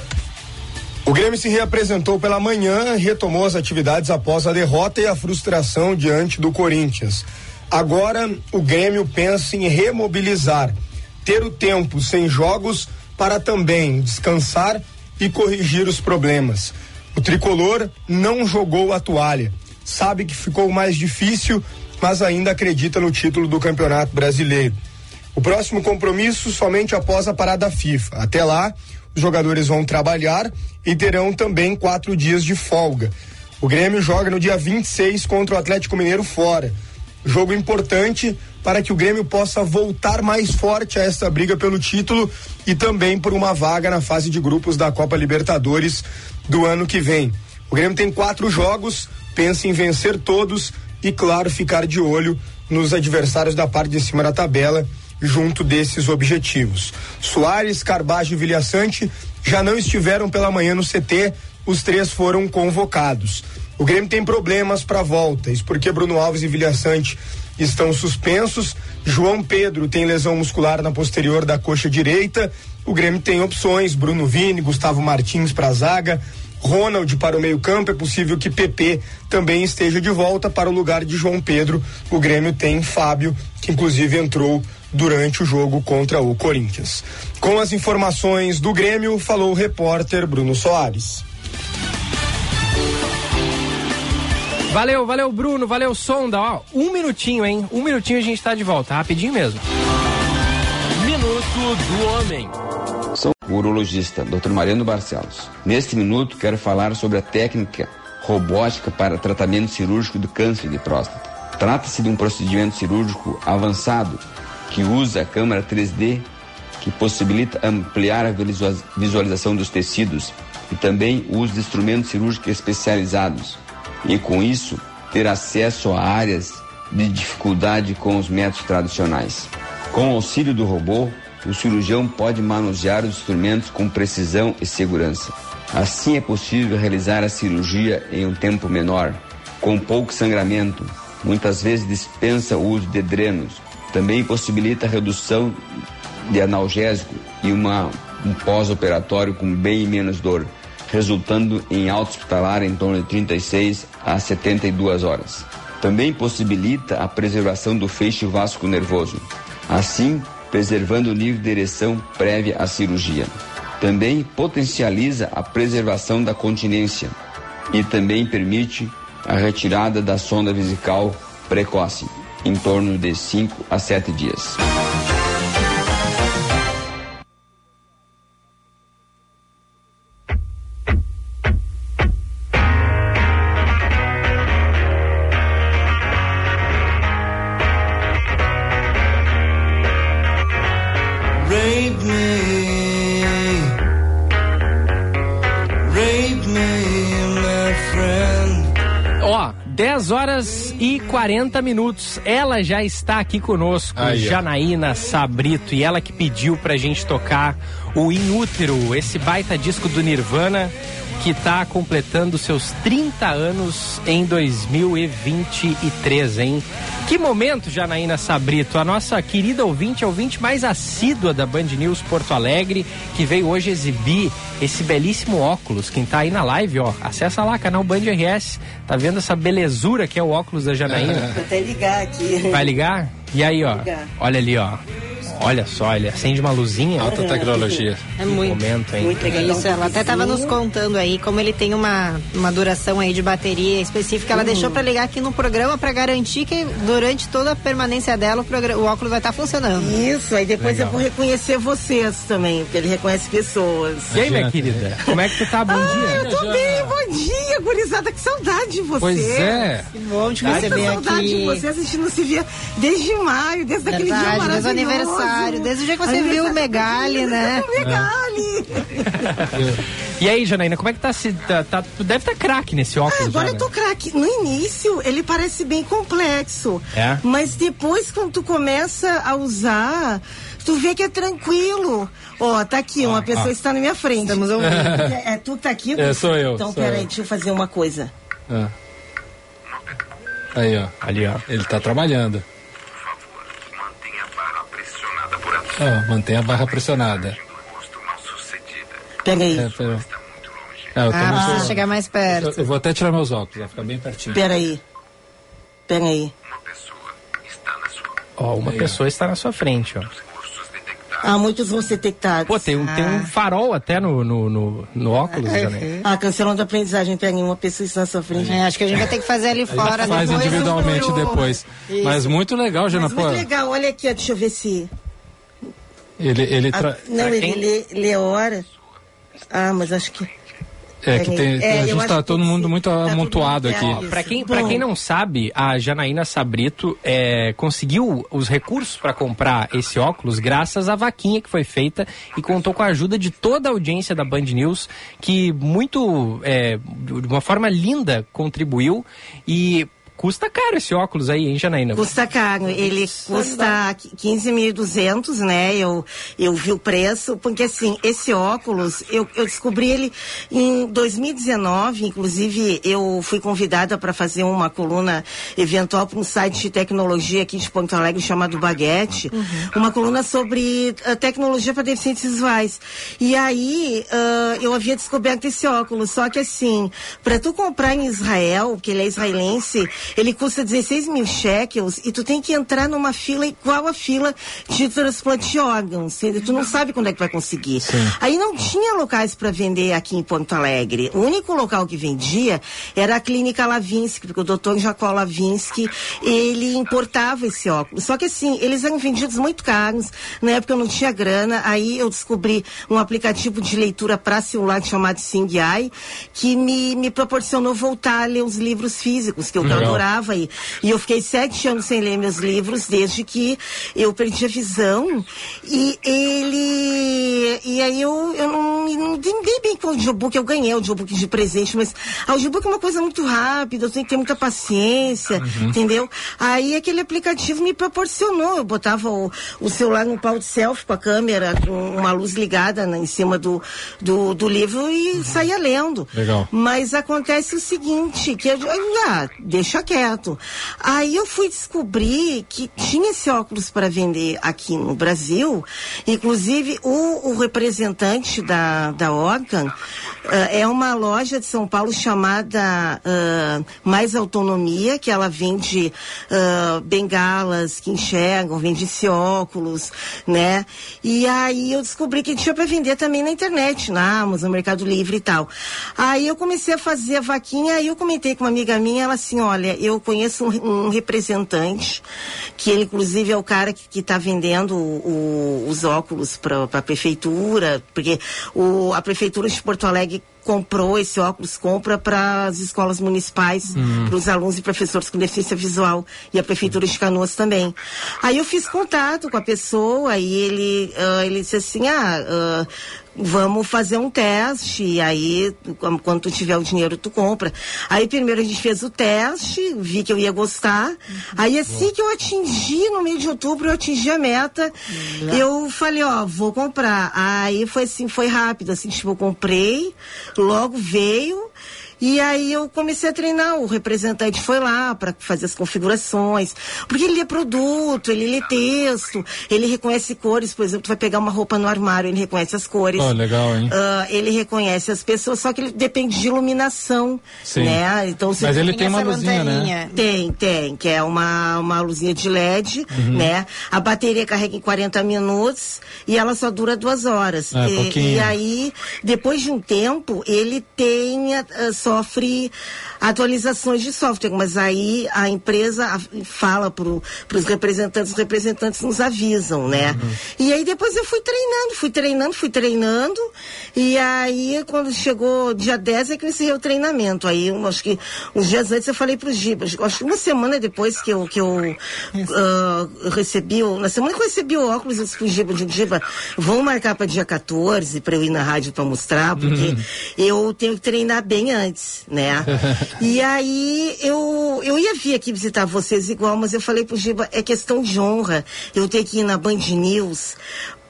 O Grêmio se reapresentou pela manhã, retomou as atividades após a derrota e a frustração diante do Corinthians. Agora, o Grêmio pensa em remobilizar, ter o tempo sem jogos para também descansar e corrigir os problemas. O tricolor não jogou a toalha. Sabe que ficou mais difícil, mas ainda acredita no título do Campeonato Brasileiro. O próximo compromisso somente após a parada FIFA. Até lá, os jogadores vão trabalhar e terão também quatro dias de folga. O Grêmio joga no dia 26 contra o Atlético Mineiro fora. Jogo importante para que o Grêmio possa voltar mais forte a esta briga pelo título e também por uma vaga na fase de grupos da Copa Libertadores do ano que vem. O Grêmio tem quatro jogos, pensa em vencer todos e, claro, ficar de olho nos adversários da parte de cima da tabela junto desses objetivos. Soares, Carbajo e Vilhaçante já não estiveram pela manhã no CT, os três foram convocados. O Grêmio tem problemas para volta, isso porque Bruno Alves e Vilhaçante estão suspensos. João Pedro tem lesão muscular na posterior da coxa direita. O Grêmio tem opções: Bruno Vini, Gustavo Martins para a zaga, Ronald para o meio-campo. É possível que PP também esteja de volta para o lugar de João Pedro. O Grêmio tem Fábio, que inclusive entrou durante o jogo contra o Corinthians. Com as informações do Grêmio, falou o repórter Bruno Soares. Valeu, valeu, Bruno, valeu, Sonda. Ó, um minutinho, hein? Um minutinho a gente tá de volta, rapidinho mesmo. Minuto do Homem. Sou urologista, Dr. Mariano Barcelos. Neste minuto quero falar sobre a técnica robótica para tratamento cirúrgico do câncer de próstata. Trata-se de um procedimento cirúrgico avançado que usa a câmera 3D que possibilita ampliar a visualização dos tecidos e também o uso de instrumentos cirúrgicos especializados e com isso ter acesso a áreas de dificuldade com os métodos tradicionais. Com o auxílio do robô, o cirurgião pode manusear os instrumentos com precisão e segurança. Assim é possível realizar a cirurgia em um tempo menor, com pouco sangramento. Muitas vezes dispensa o uso de drenos. Também possibilita a redução de analgésico e uma, um pós-operatório com bem menos dor, resultando em alta hospitalar em torno de 36 a 72 horas. Também possibilita a preservação do feixe vasco nervoso, assim preservando o nível de ereção prévia à cirurgia. Também potencializa a preservação da continência e também permite a retirada da sonda vesical precoce, em torno de 5 a 7 dias. 40 minutos. Ela já está aqui conosco, Aí. Janaína Sabrito, e ela que pediu pra gente tocar o Inútero, esse baita disco do Nirvana. Que está completando seus 30 anos em 2023, hein? Que momento, Janaína Sabrito, a nossa querida ouvinte, a ouvinte mais assídua da Band News Porto Alegre, que veio hoje exibir esse belíssimo óculos. Quem tá aí na live, ó, acessa lá, canal Band RS, tá vendo essa belezura que é o óculos da Janaína? Vou até ligar aqui. Vai ligar? E aí, ó, olha ali, ó. Olha só, ele acende uma luzinha. Alta tecnologia. É muito, momento, hein? muito legal. Isso, ela até estava nos contando aí como ele tem uma, uma duração aí de bateria específica. Ela Hum. deixou para ligar aqui no programa para garantir que durante toda a permanência dela o, o óculos vai estar funcionando. Isso, aí depois Legal. eu vou reconhecer vocês também, porque ele reconhece pessoas. E aí, minha querida? Como é que tu tá? Bom Ah, dia. eu tô bem, bom dia, gurizada, que saudade de você. Pois é. Que bom te receber saudade aqui. de você, a gente não se via desde maio, desde aquele dia Verdade, maravilhoso. desde o desde o dia que você viu o Megali, né? <laughs> O Megali. E aí, Janaína, como é que tá se. Tá, tá- tu deve estar craque nesse óculos. Ah, agora já, eu tô né? craque. No início, ele parece bem complexo. É? Mas depois, quando tu começa a usar, tu vê que é tranquilo. Ó, tá aqui, uma Ah, pessoa ah. está na minha frente. Estamos ouvindo. <laughs> É, é, tu tá aqui? É, sou eu, Então, sou peraí, eu. deixa eu fazer uma coisa. Ah. Aí, ó. Ali, ó. Ele tá trabalhando. Ó, mantenha a barra pressionada. Peraí. É, pera- É, eu tô Ah, seu- chegar mais Eu, perto. eu vou até tirar meus óculos, vai ficar bem pertinho. Peraí. Peraí. Ó, uma pessoa está na sua frente, ó. Ah, muitos vão ser detectados. Pô, tem um, tem um farol até no, no, no, no óculos, Janaína. Ah, cancelando a aprendizagem, peraí, uma pessoa está na sua frente. É, acho que a gente vai ter que fazer ali A gente fora faz depois. individualmente depois. Isso. Mas muito legal, Jana. Mas Pô, muito legal, olha aqui, ó, deixa eu ver se... ele, ele Ah, tra... não, ele lê, lê a hora. Ah, mas acho que... É que tem, É, a tá que todo mundo muito amontoado aqui. Ó, pra, quem, pra quem não sabe, a Janaína Sabrito é, conseguiu os recursos para comprar esse óculos graças à vaquinha que foi feita e contou com a ajuda de toda a audiência da Band News, que muito, é, de uma forma linda, contribuiu e custa caro esse óculos aí, hein, Janaína? Custa caro, ele custa 15.200, né? Eu, eu vi o preço, porque assim, esse óculos, eu, eu descobri ele em 2019, inclusive eu fui convidada para fazer uma coluna eventual para um site de tecnologia aqui de Porto Alegre chamado Baguete, uma coluna sobre ah, tecnologia para deficientes visuais. E aí ah, eu havia descoberto esse óculos, só que assim, para tu comprar em Israel, porque ele é israelense, ele custa 16 mil shekels e tu tem que entrar numa fila igual a fila de transplante de órgãos. Tu não sabe quando é que vai conseguir. Aí não tinha locais para vender aqui em Porto Alegre. O único local que vendia era a clínica Lavinsky, porque o doutor Jacó Lavinsky, ele importava esse óculos. Só que assim, eles eram vendidos muito caros. Na época eu não tinha grana. Aí eu descobri um aplicativo de leitura para celular chamado Singai, que me, me proporcionou voltar a ler os livros físicos, que eu Legal. Adorava. E, e eu fiquei sete anos sem ler meus livros, desde que eu perdi a visão. E ele. E aí eu, eu não, não entendi bem com o audiobook, eu ganhei o audiobook de presente, mas audiobook é uma coisa muito rápida, eu tenho que ter muita paciência, Uhum. entendeu? Aí aquele aplicativo me proporcionou, eu botava o, o celular no pau de selfie com a câmera, com uma luz ligada na- em cima do, do, do livro e saía lendo. Legal. Mas acontece o seguinte, que eu, ah, deixa quieto. Aí eu fui descobrir que tinha esse óculos para vender aqui no Brasil. Inclusive, o, o representante da, da Orcan ah, é uma loja de São Paulo chamada ah, Mais Autonomia, que ela vende ah, bengalas que enxergam, vende esse óculos, né? E aí eu descobri que tinha para vender também na internet, na Amazon, Mercado Livre e tal. Aí eu comecei a fazer a vaquinha, aí eu comentei com uma amiga minha, ela assim, olha, eu conheço um, um representante, que ele inclusive é o cara que está vendendo o- os óculos para a prefeitura, porque o, a prefeitura de Porto Alegre comprou esse óculos, compra para as escolas municipais, Hum. para os alunos e professores com deficiência visual e a prefeitura de Canoas também. Aí eu fiz contato com a pessoa e ele, ah, ele disse assim, ah, ah, vamos fazer um teste, e aí quando quando tu tiver o dinheiro tu compra. Aí primeiro a gente fez o teste, vi que eu ia gostar, aí assim que eu atingi, no meio de outubro, eu atingi a meta, eu falei, ó, vou comprar. Aí foi assim, foi rápido, assim, tipo, eu comprei, logo veio. E aí eu comecei a treinar, o representante foi lá para fazer as configurações, porque ele lê produto, ele lê texto, ele reconhece cores, por exemplo, tu vai pegar uma roupa no armário, ele reconhece as cores. Oh, legal, hein? Ah, ele reconhece as pessoas, só que ele depende de iluminação, Sim. né? Então, Mas ele tem uma luzinha, né? Tem, tem, que é uma, uma luzinha de LED, Uhum. né? A bateria carrega em 40 minutos e ela só dura duas horas. É, e, e aí, depois de um tempo, ele tem, ah, sofre atualizações de software, mas aí a empresa fala para os representantes, os representantes nos avisam, né? Uhum. E aí depois eu fui treinando, fui treinando, fui treinando, e aí quando chegou dia 10 é que eu o treinamento. Aí, eu acho que uns dias antes eu falei pro Giba, acho que uma semana depois que eu, que eu ah, recebi, na semana que eu recebi o óculos, eu disse pro Giba, digo, Giba, vamos marcar para dia 14 para eu ir na rádio para mostrar, porque eu tenho que treinar bem antes, né? <laughs> E aí eu, eu ia vir aqui visitar vocês igual, mas eu falei pro Giba, é questão de honra eu ter que ir na Band News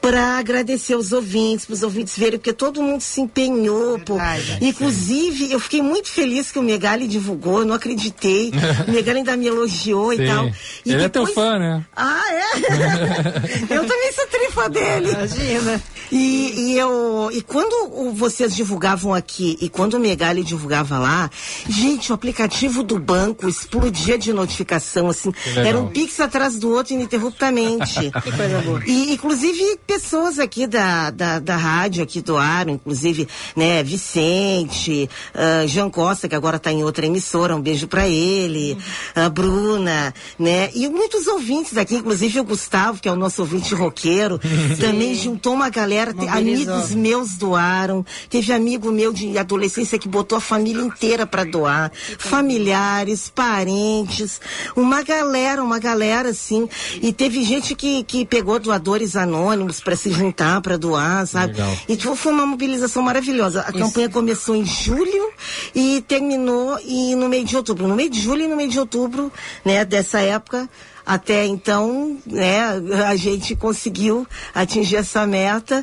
para agradecer os ouvintes, para os ouvintes verem, porque todo mundo se empenhou. Pô. Inclusive, eu fiquei muito feliz que o Megali divulgou, eu não acreditei. o Megali ainda me elogiou e Sim. tal. E ele é teu depois- fã, né? Ah, é? <laughs> eu também sou trifa dele. Imagina. E, e eu, e quando vocês divulgavam aqui e quando o Megali divulgava lá, gente, o aplicativo do banco explodia de notificação, assim. Era um pix atrás do outro ininterruptamente. Que coisa boa. E, inclusive, pessoas aqui da, da, da rádio, aqui do Aro, inclusive, né, Vicente, ah, Jean Costa, que agora está em outra emissora, um beijo para ele, a Bruna, né, e muitos ouvintes aqui, inclusive o Gustavo, que é o nosso ouvinte roqueiro, <laughs> também juntou uma galera, Mobilizou. amigos meus doaram, teve amigo meu de adolescência que botou a família inteira para doar, familiares, parentes, uma galera, uma galera assim, e teve gente que, que pegou doadores anônimos para se juntar, para doar, sabe? Legal. E tipo, foi uma mobilização maravilhosa. A campanha começou em julho e terminou e no meio de outubro. No meio de julho e no meio de outubro, né, dessa época, até então, né, a gente conseguiu atingir essa meta,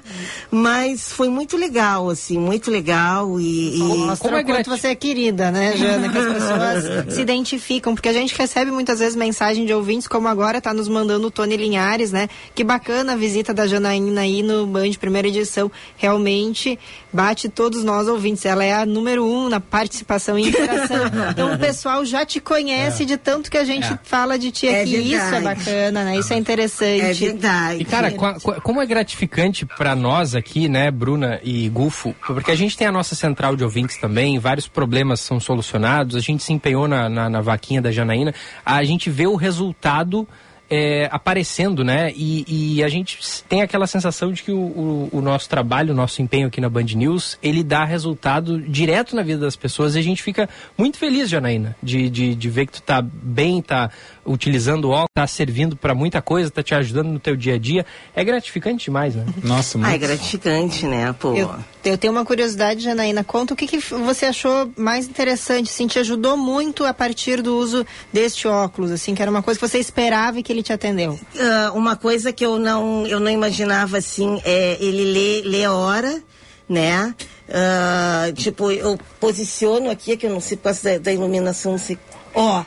mas foi muito legal, assim, muito legal e... e... Mostra o quanto você é querida, né, Jana? Que as pessoas <laughs> se identificam, porque a gente recebe muitas vezes mensagem de ouvintes, como agora tá nos mandando o Tony Linhares, né? Que bacana a visita da Janaína aí no Band, primeira edição. Realmente bate todos nós ouvintes. Ela é a número um na participação e interação. <laughs> Então o pessoal já te conhece de tanto que a gente É. fala de ti É aqui. Isso é bacana, né? Isso é interessante. É verdade. E cara, como é gratificante pra nós aqui, né, Bruna e Gufo, porque a gente tem a nossa central de ouvintes também, vários problemas são solucionados, a gente se empenhou na, na, na vaquinha da Janaína, a gente vê o resultado é, aparecendo, né? E, e a gente tem aquela sensação de que o, o- o nosso trabalho, o nosso empenho aqui na Band News, ele dá resultado direto na vida das pessoas e a gente fica muito feliz, Janaína, de, de, de ver que tu tá bem, tá utilizando o óculos, tá servindo pra muita coisa, tá te ajudando no teu dia a dia. É gratificante demais, né? Nossa, Ah, é gratificante, né, pô. Eu, eu tenho uma curiosidade, Janaína. Conta o que, que você achou mais interessante, assim, te ajudou muito a partir do uso deste óculos, assim, que era uma coisa que você esperava e que ele te atendeu. Ah, uma coisa que eu não, eu não imaginava assim, é ele lê, lê a hora, né? Ah, tipo, eu posiciono aqui, é que eu não sei por causa da, da iluminação, não sei. Ó,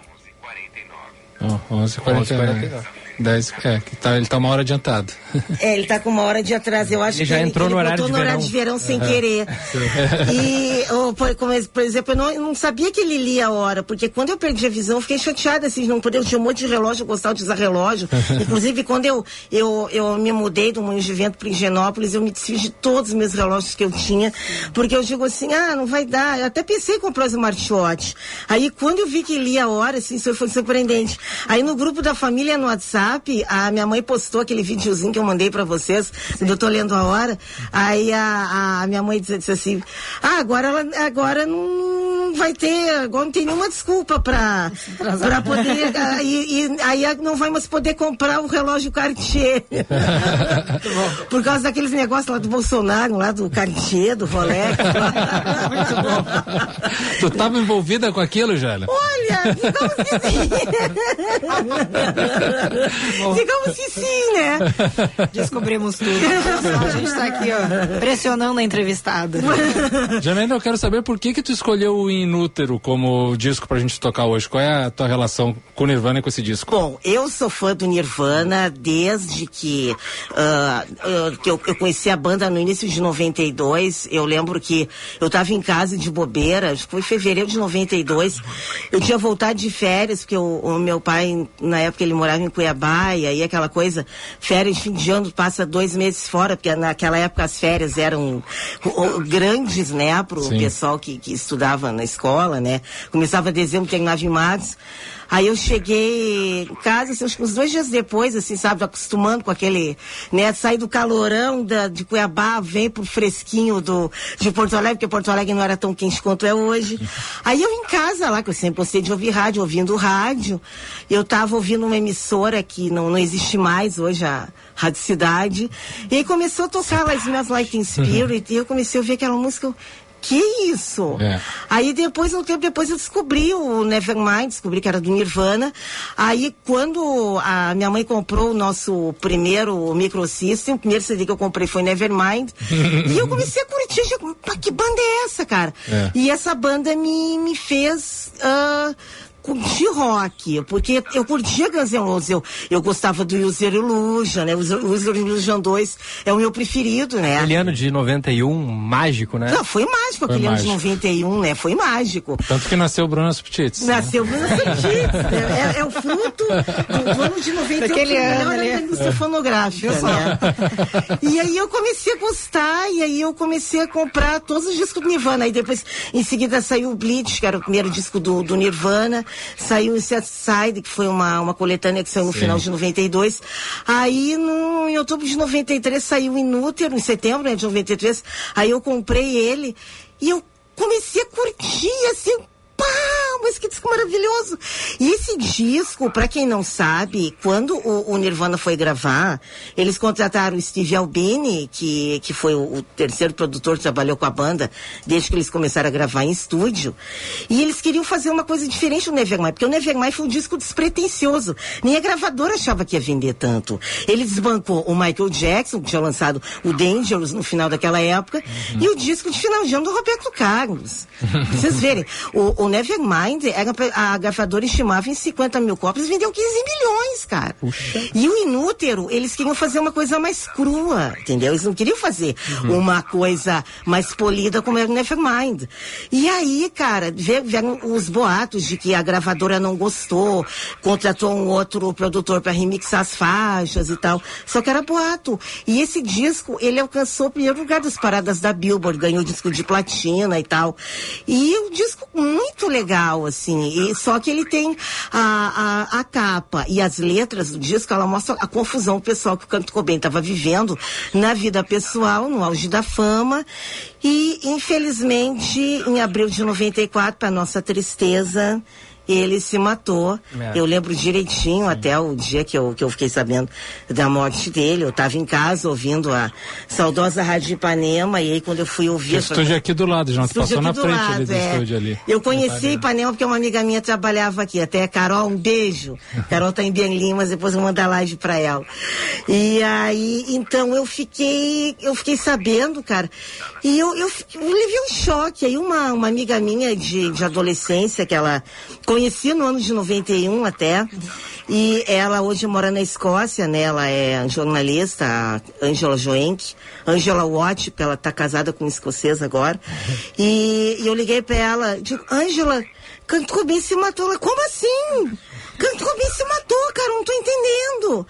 Ó, 11h49. 10, é, que tá, ele tá uma hora adiantado. é, ele tá com uma hora de atraso. Eu acho Ele que já ele, entrou ele no horário de no horário verão. de verão sem Aham. querer. <laughs> E, oh, por, como, por exemplo, eu não, eu não sabia que ele lia a hora, porque quando eu perdi a visão, eu fiquei chateada, assim, não poder, eu tinha um monte de relógio, eu gostava de usar relógio. <laughs> Inclusive, quando eu, eu, eu me mudei do Moinho de Vento para Higienópolis, eu me desfiz de todos os meus relógios que eu tinha, porque eu digo assim, ah, não vai dar. Eu até pensei em comprar o smartwatch. Aí, quando eu vi que lia a hora, assim, isso foi surpreendente. Aí, no grupo da família no WhatsApp, a minha mãe postou aquele videozinho que eu mandei para vocês, eu tô lendo a hora. Aí, a, a minha mãe disse, disse assim, ah, agora, ela, agora não, vai ter, agora não tem nenhuma desculpa pra, pra poder, ah, e, e aí não vai mais poder comprar o relógio Cartier. <laughs> Por causa daqueles negócios lá do Bolsonaro, lá do Cartier, do Rolex. <laughs> Muito bom. Tu tava envolvida com aquilo, Jana? Olha, digamos que sim. <laughs> digamos que sim, né? <laughs> Descobrimos tudo. A gente tá aqui, ó, pressionando a entrevistada. <laughs> Janaína, eu quero saber por que que tu escolheu o Inútero como disco pra gente tocar hoje. Qual é a tua relação com o Nirvana e com esse disco? Bom, eu sou fã do Nirvana desde que, ah, ah, que eu, eu conheci a banda no início de 92. Eu lembro que eu tava em casa de bobeira, acho que foi em fevereiro de 92. Eu tinha voltado de férias, porque o, o meu pai, na época, ele morava em Cuiabá, e aí aquela coisa, férias fim de ano, passa dois meses fora, porque naquela época as férias eram grandes, né, pro Sim. pessoal que, que estudava na escola, né? Começava dezembro, terminava em março. Aí eu cheguei em casa, assim, acho que uns dois dias depois, assim, sabe, acostumando com aquele, né, sair do calorão da, de Cuiabá, vem pro fresquinho do, de Porto Alegre, porque Porto Alegre não era tão quente quanto é hoje. <laughs> Aí eu em casa lá, que eu sempre gostei de ouvir rádio, ouvindo rádio, eu tava ouvindo uma emissora que não, não existe mais hoje, a Rádio Cidade, e aí começou a tocar lá Smells Like Teen Spirit, <laughs> e eu comecei a ouvir aquela música, que isso? É. Aí depois, um tempo depois, eu descobri o Nevermind, descobri que era do Nirvana. Aí quando a minha mãe comprou o nosso primeiro microsystem, o primeiro CD que eu comprei foi Nevermind. <laughs> e eu comecei a curtir, "Pá, que banda é essa, cara? É. E essa banda me, me fez. ah, curtir rock, porque eu curtia Guns N' Roses, eu, eu gostava do User Illusion, né? O User User Illusion 2 é o meu preferido, né? Aquele ano de 91, mágico, né? Não, foi mágico Foi aquele ano de mágico. 91, né? Foi mágico. Tanto que nasceu o Bruno Subtits. Nasceu Bruno Subtits, <laughs> né? é, é o fruto do, do ano de 91, Daquele que é o ano melhor ali. da indústria fonográfica, né? E aí eu comecei a gostar, e aí eu comecei a comprar todos os discos do Nirvana. Aí depois, em seguida, saiu o Bleach, que era o primeiro disco do, do Nirvana. Saiu o Set Side, que foi uma, uma coletânea que saiu no Sim. final de 92. Aí, no, em outubro de 93, saiu o Inútero, em setembro né, de 93. Aí eu comprei ele e eu comecei a curtir, assim, pá, mas que disco maravilhoso. E esse disco, pra quem não sabe, quando o, o Nirvana foi gravar, eles contrataram o Steve Albini, que, que foi o, o terceiro produtor que trabalhou com a banda, desde que eles começaram a gravar em estúdio. E eles queriam fazer uma coisa diferente no Nevermind, porque o Nevermind foi um disco despretensioso. Nem a gravadora achava que ia vender tanto. Ele desbancou o Michael Jackson, que tinha lançado o Dangerous no final daquela época, e o disco de final de ano do Roberto Carlos. Pra vocês verem, o, o Nevermind, era pra- a gravadora estimava em 50 mil cópias vendeu 15 milhões, cara. E o Inútero, eles queriam fazer uma coisa mais crua, entendeu? Eles não queriam fazer Uhum. uma coisa mais polida como era o Nevermind. E aí, cara, vieram os boatos de que a gravadora não gostou, contratou um outro produtor para remixar as faixas e tal. Só que era boato. E esse disco, ele alcançou o primeiro lugar das paradas da Billboard, ganhou disco de platina e tal. E um disco muito legal, assim. E, só que ele tem a, a, a capa e as letras do disco, ela mostra a confusão pessoal que o Canto Cobain estava vivendo na vida pessoal, no auge da fama. E, infelizmente, em abril de 94, para nossa tristeza, ele se matou. É. Eu lembro direitinho até o dia que eu, que eu fiquei sabendo da morte dele. Eu estava em casa ouvindo a saudosa Rádio Ipanema e aí quando eu fui ouvir... O eu estúdio aqui do lado, Estúdio passou na frente ali lado, do é. estúdio ali. Eu conheci Ipanema porque uma amiga minha trabalhava aqui, até a Carol, um beijo. <laughs> Carol tá em Berlim, mas depois eu mando a live pra ela. E aí, então eu fiquei, eu fiquei sabendo, cara, e eu, eu, eu levei um choque. Aí uma, uma amiga minha de, de adolescência, que ela conheci no ano de 91 até, e ela hoje mora na Escócia, né? Ela é jornalista, Angela Joenck, Angela Watt, porque ela tá casada com um escocês agora. E, e eu liguei pra ela, digo, Angela, Canto Cobain se matou. Ela, como assim? Canto Cobain se matou, cara, não tô entendendo.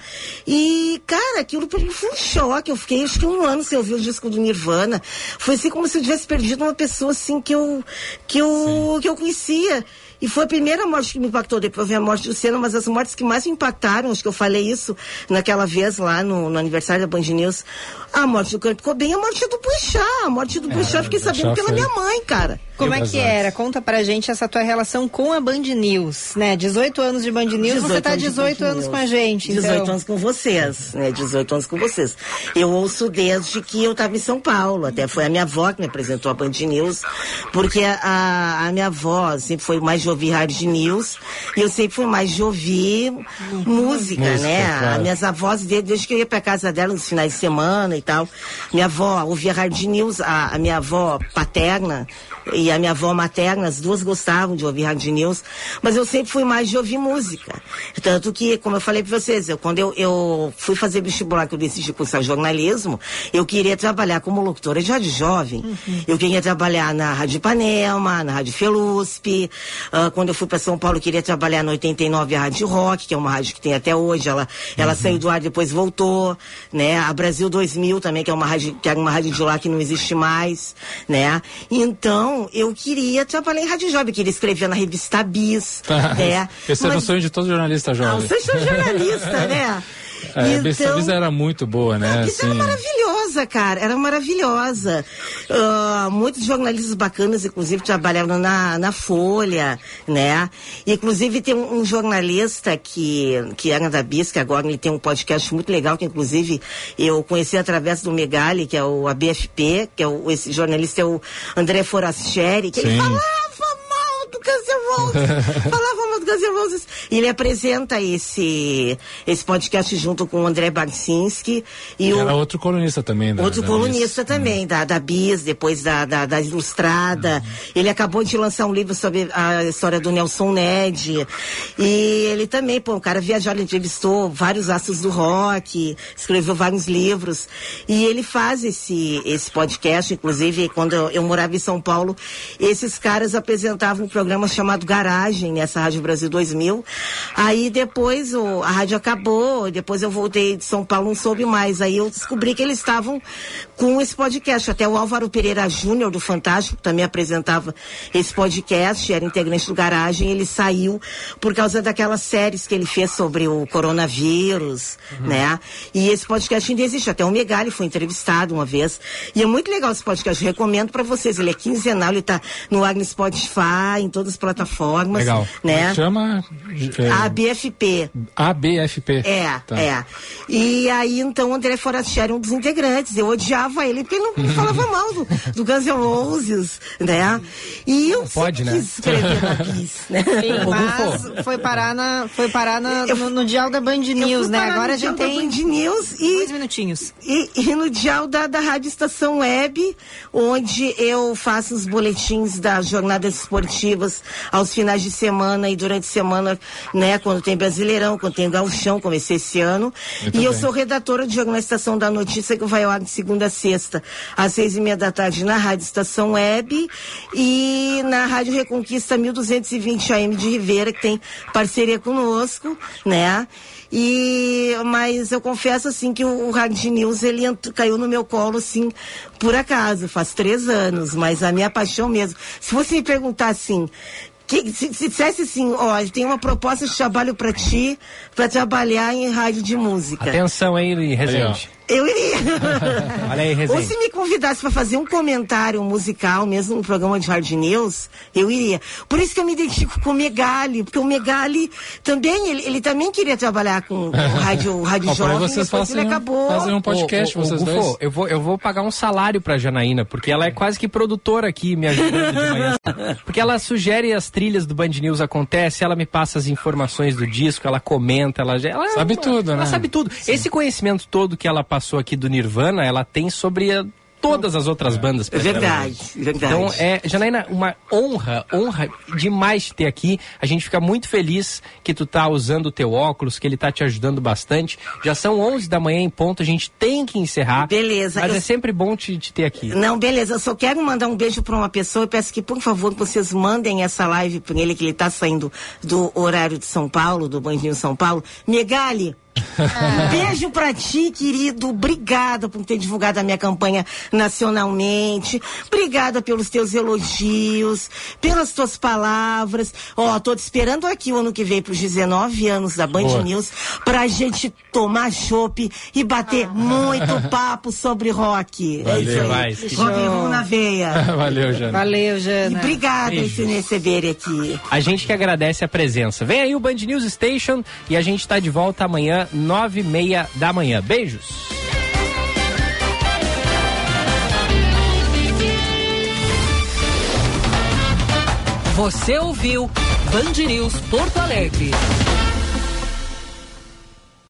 E, cara, aquilo pra mim foi um choque. Eu fiquei acho que um ano sem ouvir o disco do Nirvana. Foi assim como se eu tivesse perdido uma pessoa assim que eu, que eu, que eu conhecia. E foi a primeira morte que me impactou. Depois veio a morte do Senna, mas as mortes que mais me impactaram, acho que eu falei isso naquela vez lá no, no aniversário da Band News. A morte do Kurt Cobain a morte do Puxá. A morte do É, Puxá, fiquei sabendo pela minha mãe, cara. Como é que era? Conta pra gente essa tua relação com a Band News, né? 18 anos de Band News, você tá anos de 18 Band anos News. com a gente, 18 então. anos com vocês, né? 18 anos com vocês. Eu ouço desde que eu estava em São Paulo, até foi a minha avó que me apresentou a Band News, porque a, a, minha avó sempre foi mais de ouvir Hard News, e eu sempre fui mais de ouvir música, Música, né? claro. As minhas avós, desde, desde que eu ia pra casa dela nos finais de semana e tal, minha avó ouvia Hard News, a, a minha avó paterna e a minha avó materna, as duas gostavam de ouvir Hard News, mas eu sempre fui mais de ouvir música. Tanto que, como eu falei pra vocês, eu, quando eu, eu fui fazer vestibular, que eu decidi cursar jornalismo, eu queria trabalhar como locutora de rádio jovem. Eu queria trabalhar na Rádio Ipanema, na Rádio Felusp. Ah, quando eu fui para São Paulo, eu queria trabalhar na 89 a Rádio Rock, que é uma rádio que tem até hoje. Ela, ela saiu do ar, depois voltou, né? A Brasil 2000 também, que é uma rádio, que era uma rádio de lá que não existe mais, né? Então, eu queria trabalhar em rádio jovem, eu queria escrever na revista Bis, né? Esse era o Mas- sonho de todo jornalista Ah, jovem. vocês são jornalista, né? <laughs> É, a Então- Bisa era muito boa, né? Isso era Assim, maravilhosa, cara. Era maravilhosa. Ah, muitos jornalistas bacanas, inclusive, trabalhavam na, na Folha, né? E, inclusive, tem um, um jornalista que, que era da BIS, que agora ele tem um podcast muito legal, que, inclusive, eu conheci através do Megali, que é o ABFP, que é o, esse jornalista é o André Forastieri, que ele Sim. falava mal do Guns N' Roses. <laughs> do Guns N' Roses. E ele apresenta esse, esse podcast junto com o André Barcinski e o era outro colunista também. Da, Outro da colunista também, da, da Bis, depois da, da, da Ilustrada. Ele acabou de lançar um livro sobre a história do Nelson Ned. E ele também, pô, o cara viajou, ele entrevistou vários astros do rock, escreveu vários livros. E ele faz esse, esse podcast, inclusive, quando eu, eu morava em São Paulo, esses caras apresentavam um programa chamado Garagem, nessa Rádio Brasil 2000. Aí depois o, a rádio acabou, depois eu voltei de São Paulo, não soube mais. Aí eu descobri que eles estavam com esse podcast. Até o Álvaro Pereira Júnior, do Fantástico, também apresentava esse podcast, era integrante do Garagem. Ele saiu por causa daquelas séries que ele fez sobre o coronavírus, né? E esse podcast ainda existe. Até o Megali foi entrevistado uma vez. E é muito legal esse podcast. Eu recomendo para vocês. Ele é quinzenal, ele tá no no Spotify, em todas as plataformas. Legal. É Né? que chama? É, A BFP. ABFP. É, Tá. é. E aí, então, o André Forastieri é um dos integrantes. Eu odiava ele porque ele não, não falava mal do, do Guns N' Roses, né? E eu pode, sempre né? quis escrever na <laughs> né? Sim, mas foi parar, na, foi parar na- no, no dial da Band News, né? Agora a gente tem Band News e dois minutinhos. E, e no dial da, da Rádio Estação Web, onde eu faço os boletins das jornadas esportivas aos finais de semana e durante a semana, né, quando tem Brasileirão, quando tem Gauchão, comecei esse ano. Muito e eu bem. sou redatora de jornal Estação da Notícia, que vai ao ar de segunda a sexta, às seis e meia da tarde na Rádio Estação Web e na Rádio Reconquista 1220 AM de Ribeira, que tem parceria conosco, né? E, mas eu confesso assim que o, o Hard News ele ent- caiu no meu colo assim por acaso, faz três anos, mas a minha paixão mesmo. Se você me perguntar assim, que, se, se dissesse assim, ó, tem uma proposta de trabalho para ti, para trabalhar em rádio de música. Atenção aí, Rezende. Eu iria. <laughs> Olha aí, Ou Rezende. se me convidasse para fazer um comentário musical, mesmo no programa de Hard News, eu iria. Por isso que eu me identifico com o Megali, porque o Megali também, ele, ele também queria trabalhar com o <laughs> rádio, rádio aí jovem, vocês depois ele façam- acabou. fazem um podcast, Ô, ô, ô, vocês Gufo, dois. Eu vou, eu vou pagar um salário pra Janaína, porque ela é quase que produtora aqui, me ajudando de manhã. <laughs> Porque ela sugere as trilhas do Band News acontece, ela me passa as informações do disco, ela comenta, ela, ela é Sabe uma- tudo, ela né? sabe tudo. Esse conhecimento todo que ela passou aqui do Nirvana, ela tem sobre a- todas as outras bandas. É verdade, praticamente. verdade. Então, é, Janaína, uma honra, honra demais te ter aqui. A gente fica muito feliz que tu tá usando o teu óculos, que ele tá te ajudando bastante. Já são 11 da manhã em ponto, a gente tem que encerrar. Beleza. Mas eu- é sempre bom te, te ter aqui. Não, beleza. Eu só quero mandar um beijo para uma pessoa e peço que, por favor, vocês mandem essa live para ele, que ele está saindo do horário de São Paulo, do Band News São Paulo. Megali, Um <laughs> beijo pra ti, querido. Obrigada por ter divulgado a minha campanha nacionalmente. Obrigada pelos teus elogios, pelas tuas palavras. Ó, tô te esperando aqui o ano que vem pros 19 anos da Band Boa. News pra gente tomar chopp e bater muito <laughs> papo sobre rock. Valeu, é isso aí. Rock na veia. <laughs> Valeu, Jana. Valeu, E Jana. obrigada Beijos. por me receberem aqui. A gente que agradece a presença. Vem aí o Band News Station e a gente tá de volta amanhã, nove e meia da manhã. Beijos. Você ouviu Band News Porto Alegre.